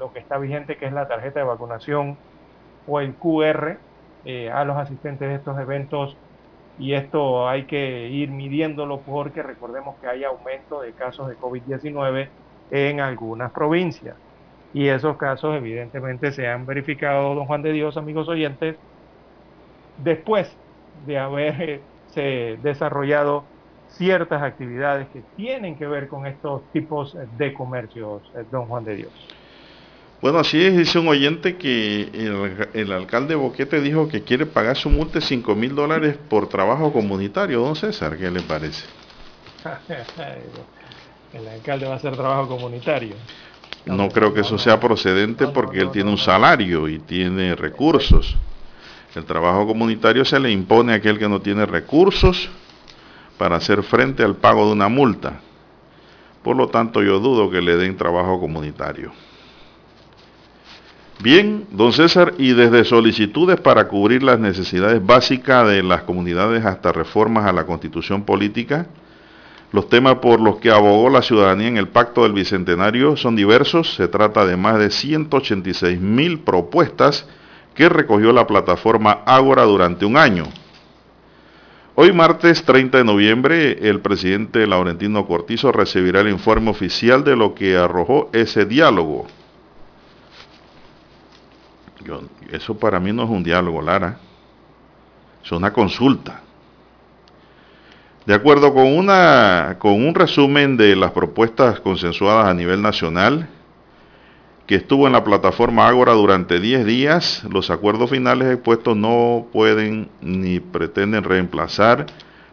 lo que está vigente, que es la tarjeta de vacunación o el QR eh, a los asistentes de estos eventos y esto hay que ir midiéndolo porque recordemos que hay aumento de casos de COVID-19 en algunas provincias. Y esos casos evidentemente se han verificado, don Juan de Dios, amigos oyentes, después de haberse desarrollado ciertas actividades que tienen que ver con estos tipos de comercios, eh, don Juan de Dios. Bueno, así es, dice un oyente que el, el alcalde Boquete dijo que quiere pagar su multa de 5 mil dólares por trabajo comunitario. Don César, ¿qué le parece? el alcalde va a hacer trabajo comunitario. No creo que eso sea procedente porque él tiene un salario y tiene recursos. El trabajo comunitario se le impone a aquel que no tiene recursos para hacer frente al pago de una multa. Por lo tanto, yo dudo que le den trabajo comunitario. Bien, don César, y desde solicitudes para cubrir las necesidades básicas de las comunidades hasta reformas a la constitución política, los temas por los que abogó la ciudadanía en el Pacto del Bicentenario son diversos. Se trata de más de 186 mil propuestas que recogió la plataforma Ágora durante un año. Hoy martes 30 de noviembre, el presidente Laurentino Cortizo recibirá el informe oficial de lo que arrojó ese diálogo eso para mí no es un diálogo, Lara. Es una consulta. De acuerdo con, una, con un resumen de las propuestas consensuadas a nivel nacional, que estuvo en la plataforma Ágora durante 10 días, los acuerdos finales expuestos no pueden ni pretenden reemplazar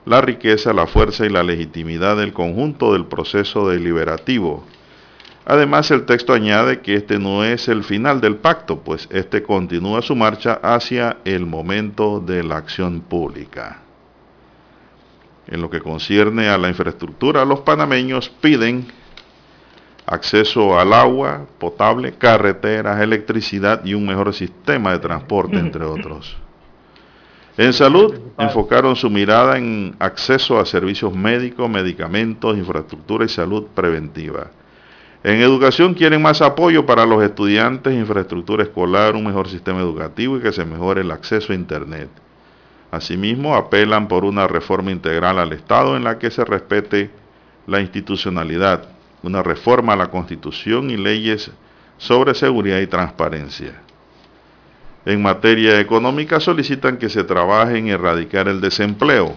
la riqueza, la fuerza y la legitimidad del conjunto del proceso deliberativo Además, el texto añade que este no es el final del pacto, pues este continúa su marcha hacia el momento de la acción pública. En lo que concierne a la infraestructura, los panameños piden acceso al agua potable, carreteras, electricidad y un mejor sistema de transporte, entre otros. En salud, enfocaron su mirada en acceso a servicios médicos, medicamentos, infraestructura y salud preventiva. En educación quieren más apoyo para los estudiantes, infraestructura escolar, un mejor sistema educativo y que se mejore el acceso a Internet. Asimismo, apelan por una reforma integral al Estado en la que se respete la institucionalidad, una reforma a la Constitución y leyes sobre seguridad y transparencia. En materia económica solicitan que se trabaje en erradicar el desempleo.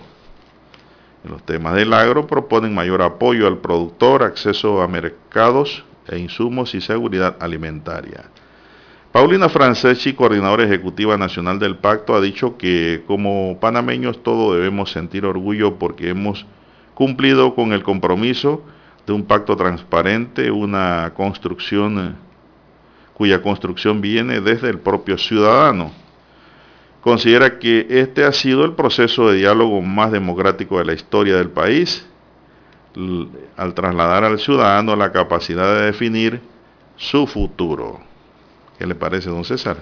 En los temas del agro proponen mayor apoyo al productor, acceso a mercados e insumos y seguridad alimentaria. Paulina Franceschi, coordinadora ejecutiva nacional del pacto, ha dicho que como panameños todos debemos sentir orgullo porque hemos cumplido con el compromiso de un pacto transparente, una construcción cuya construcción viene desde el propio ciudadano considera que este ha sido el proceso de diálogo más democrático de la historia del país, al trasladar al ciudadano la capacidad de definir su futuro. ¿Qué le parece, don César?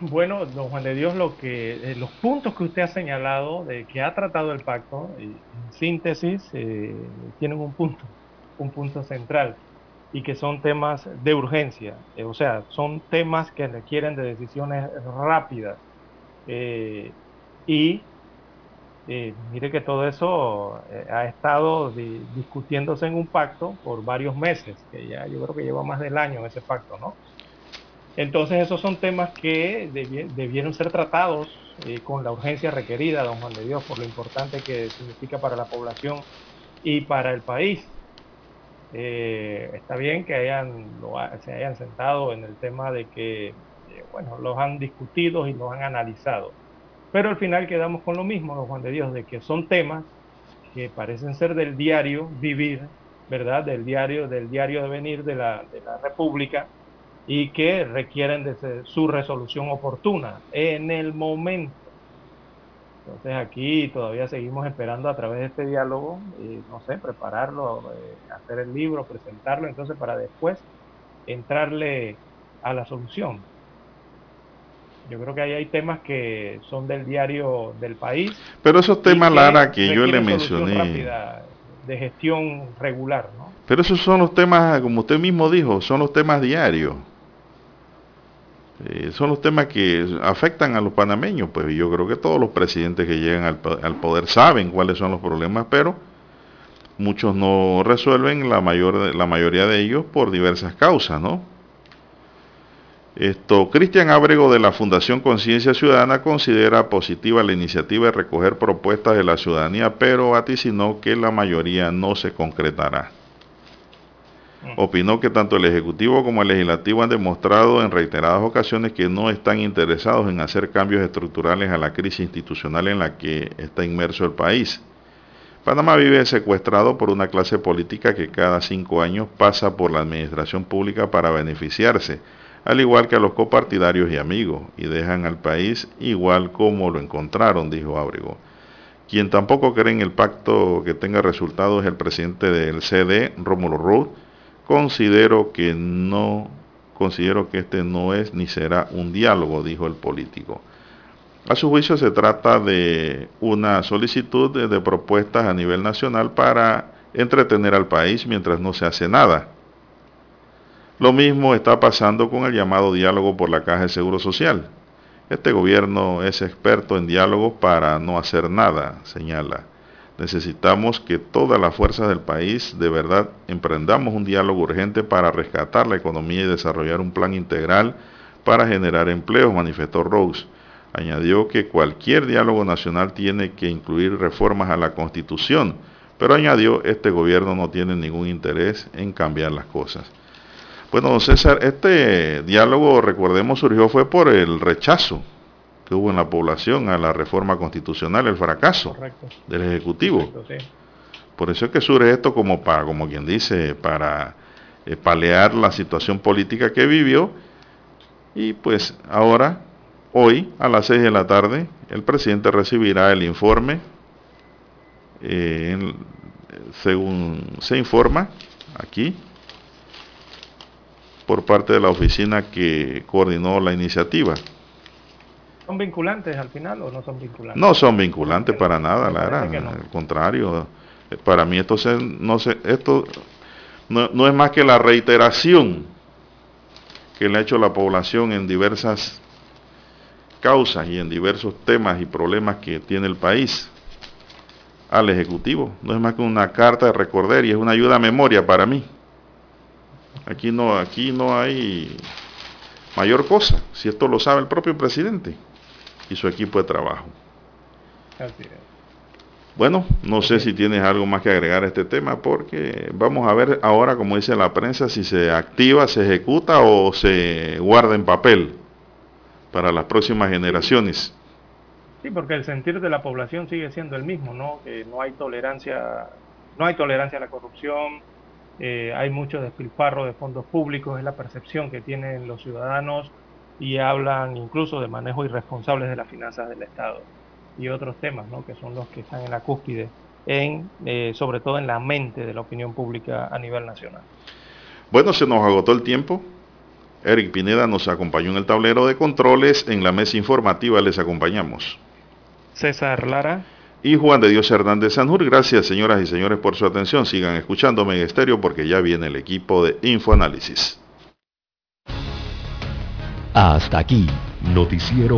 Bueno, don Juan de Dios, lo que, eh, los puntos que usted ha señalado de que ha tratado el pacto, en síntesis, eh, tienen un punto, un punto central y que son temas de urgencia, eh, o sea, son temas que requieren de decisiones rápidas. Eh, y eh, mire que todo eso ha estado discutiéndose en un pacto por varios meses, que ya yo creo que lleva más del año ese pacto, ¿no? Entonces esos son temas que debieron ser tratados con la urgencia requerida, don Juan de Dios, por lo importante que significa para la población y para el país. Eh, está bien que hayan, se hayan sentado en el tema de que, eh, bueno, los han discutido y los han analizado. Pero al final quedamos con lo mismo, don Juan de Dios, de que son temas que parecen ser del diario vivir, ¿verdad? Del diario, del diario de venir de la, de la República y que requieren de su resolución oportuna en el momento entonces aquí todavía seguimos esperando a través de este diálogo, y, no sé, prepararlo, eh, hacer el libro, presentarlo, entonces para después entrarle a la solución. Yo creo que ahí hay temas que son del diario del país. Pero esos temas, Lara, que yo le mencioné. de gestión regular, ¿no? Pero esos son los temas, como usted mismo dijo, son los temas diarios. Eh, son los temas que afectan a los panameños, pues yo creo que todos los presidentes que llegan al, al, poder saben cuáles son los problemas, pero muchos no resuelven, la, mayor, la mayoría de ellos por diversas causas, ¿no? Esto, Cristian Ábrego de la Fundación Conciencia Ciudadana considera positiva la iniciativa de recoger propuestas de la ciudadanía, pero vaticinó que la mayoría no se concretará. Opinó que tanto el Ejecutivo como el Legislativo han demostrado en reiteradas ocasiones que no están interesados en hacer cambios estructurales a la crisis institucional en la que está inmerso el país. Panamá vive secuestrado por una clase política que cada cinco años pasa por la administración pública para beneficiarse al igual que a los copartidarios y amigos, y dejan al país igual como lo encontraron, dijo Ábrego. Quien tampoco cree en el pacto que tenga resultados es el presidente del CD, Rómulo Roth. Considero que no, considero que este no es ni será un diálogo, dijo el político. A su juicio se trata de una solicitud de, de propuestas a nivel nacional para entretener al país mientras no se hace nada. Lo mismo está pasando con el llamado diálogo por la Caja de Seguro Social. Este gobierno es experto en diálogo para no hacer nada, señala. Necesitamos que todas las fuerzas del país de verdad emprendamos un diálogo urgente para rescatar la economía y desarrollar un plan integral para generar empleos, manifestó Rose. Añadió que cualquier diálogo nacional tiene que incluir reformas a la Constitución, pero añadió, este gobierno no tiene ningún interés en cambiar las cosas. Bueno, César, este diálogo, recordemos, surgió fue por el rechazo que hubo en la población a la reforma constitucional, el fracaso del Ejecutivo. Por eso es que surge esto como para, como quien dice, para eh, palear la situación política que vivió. Y pues ahora, hoy, a las 6 de la tarde, el presidente recibirá el informe, eh, en, según se informa aquí, por parte de la oficina que coordinó la iniciativa. ¿Son vinculantes al final o no son vinculantes? No son vinculantes para nada, Lara. No. Al contrario, para mí esto, se, no, se, esto no, no es más que la reiteración que le ha hecho la población en diversas causas y en diversos temas y problemas que tiene el país al Ejecutivo. No es más que una carta de recordar y es una ayuda a memoria para mí. Aquí no, aquí no hay mayor cosa, si esto lo sabe el propio presidente y su equipo de trabajo. Bueno, no sé si tienes algo más que agregar a este tema, porque vamos a ver ahora, como dice la prensa, si se activa, se ejecuta o se guarda en papel para las próximas generaciones. Sí, porque el sentir de la población sigue siendo el mismo, ¿no? Que no hay tolerancia, no hay tolerancia a la corrupción, eh, hay mucho despilfarro de fondos públicos, es la percepción que tienen los ciudadanos y hablan incluso de manejo irresponsable de las finanzas del Estado y otros temas ¿no? que son los que están en la cúspide, en, eh, sobre todo en la mente de la opinión pública a nivel nacional. Bueno, se nos agotó el tiempo. Eric Pineda nos acompañó en el tablero de controles. En la mesa informativa les acompañamos. César Lara y Juan de Dios Hernández Sanjur. Gracias, señoras y señores, por su atención. Sigan escuchándome en estéreo porque ya viene el equipo de Infoanálisis. Hasta aquí, Noticiero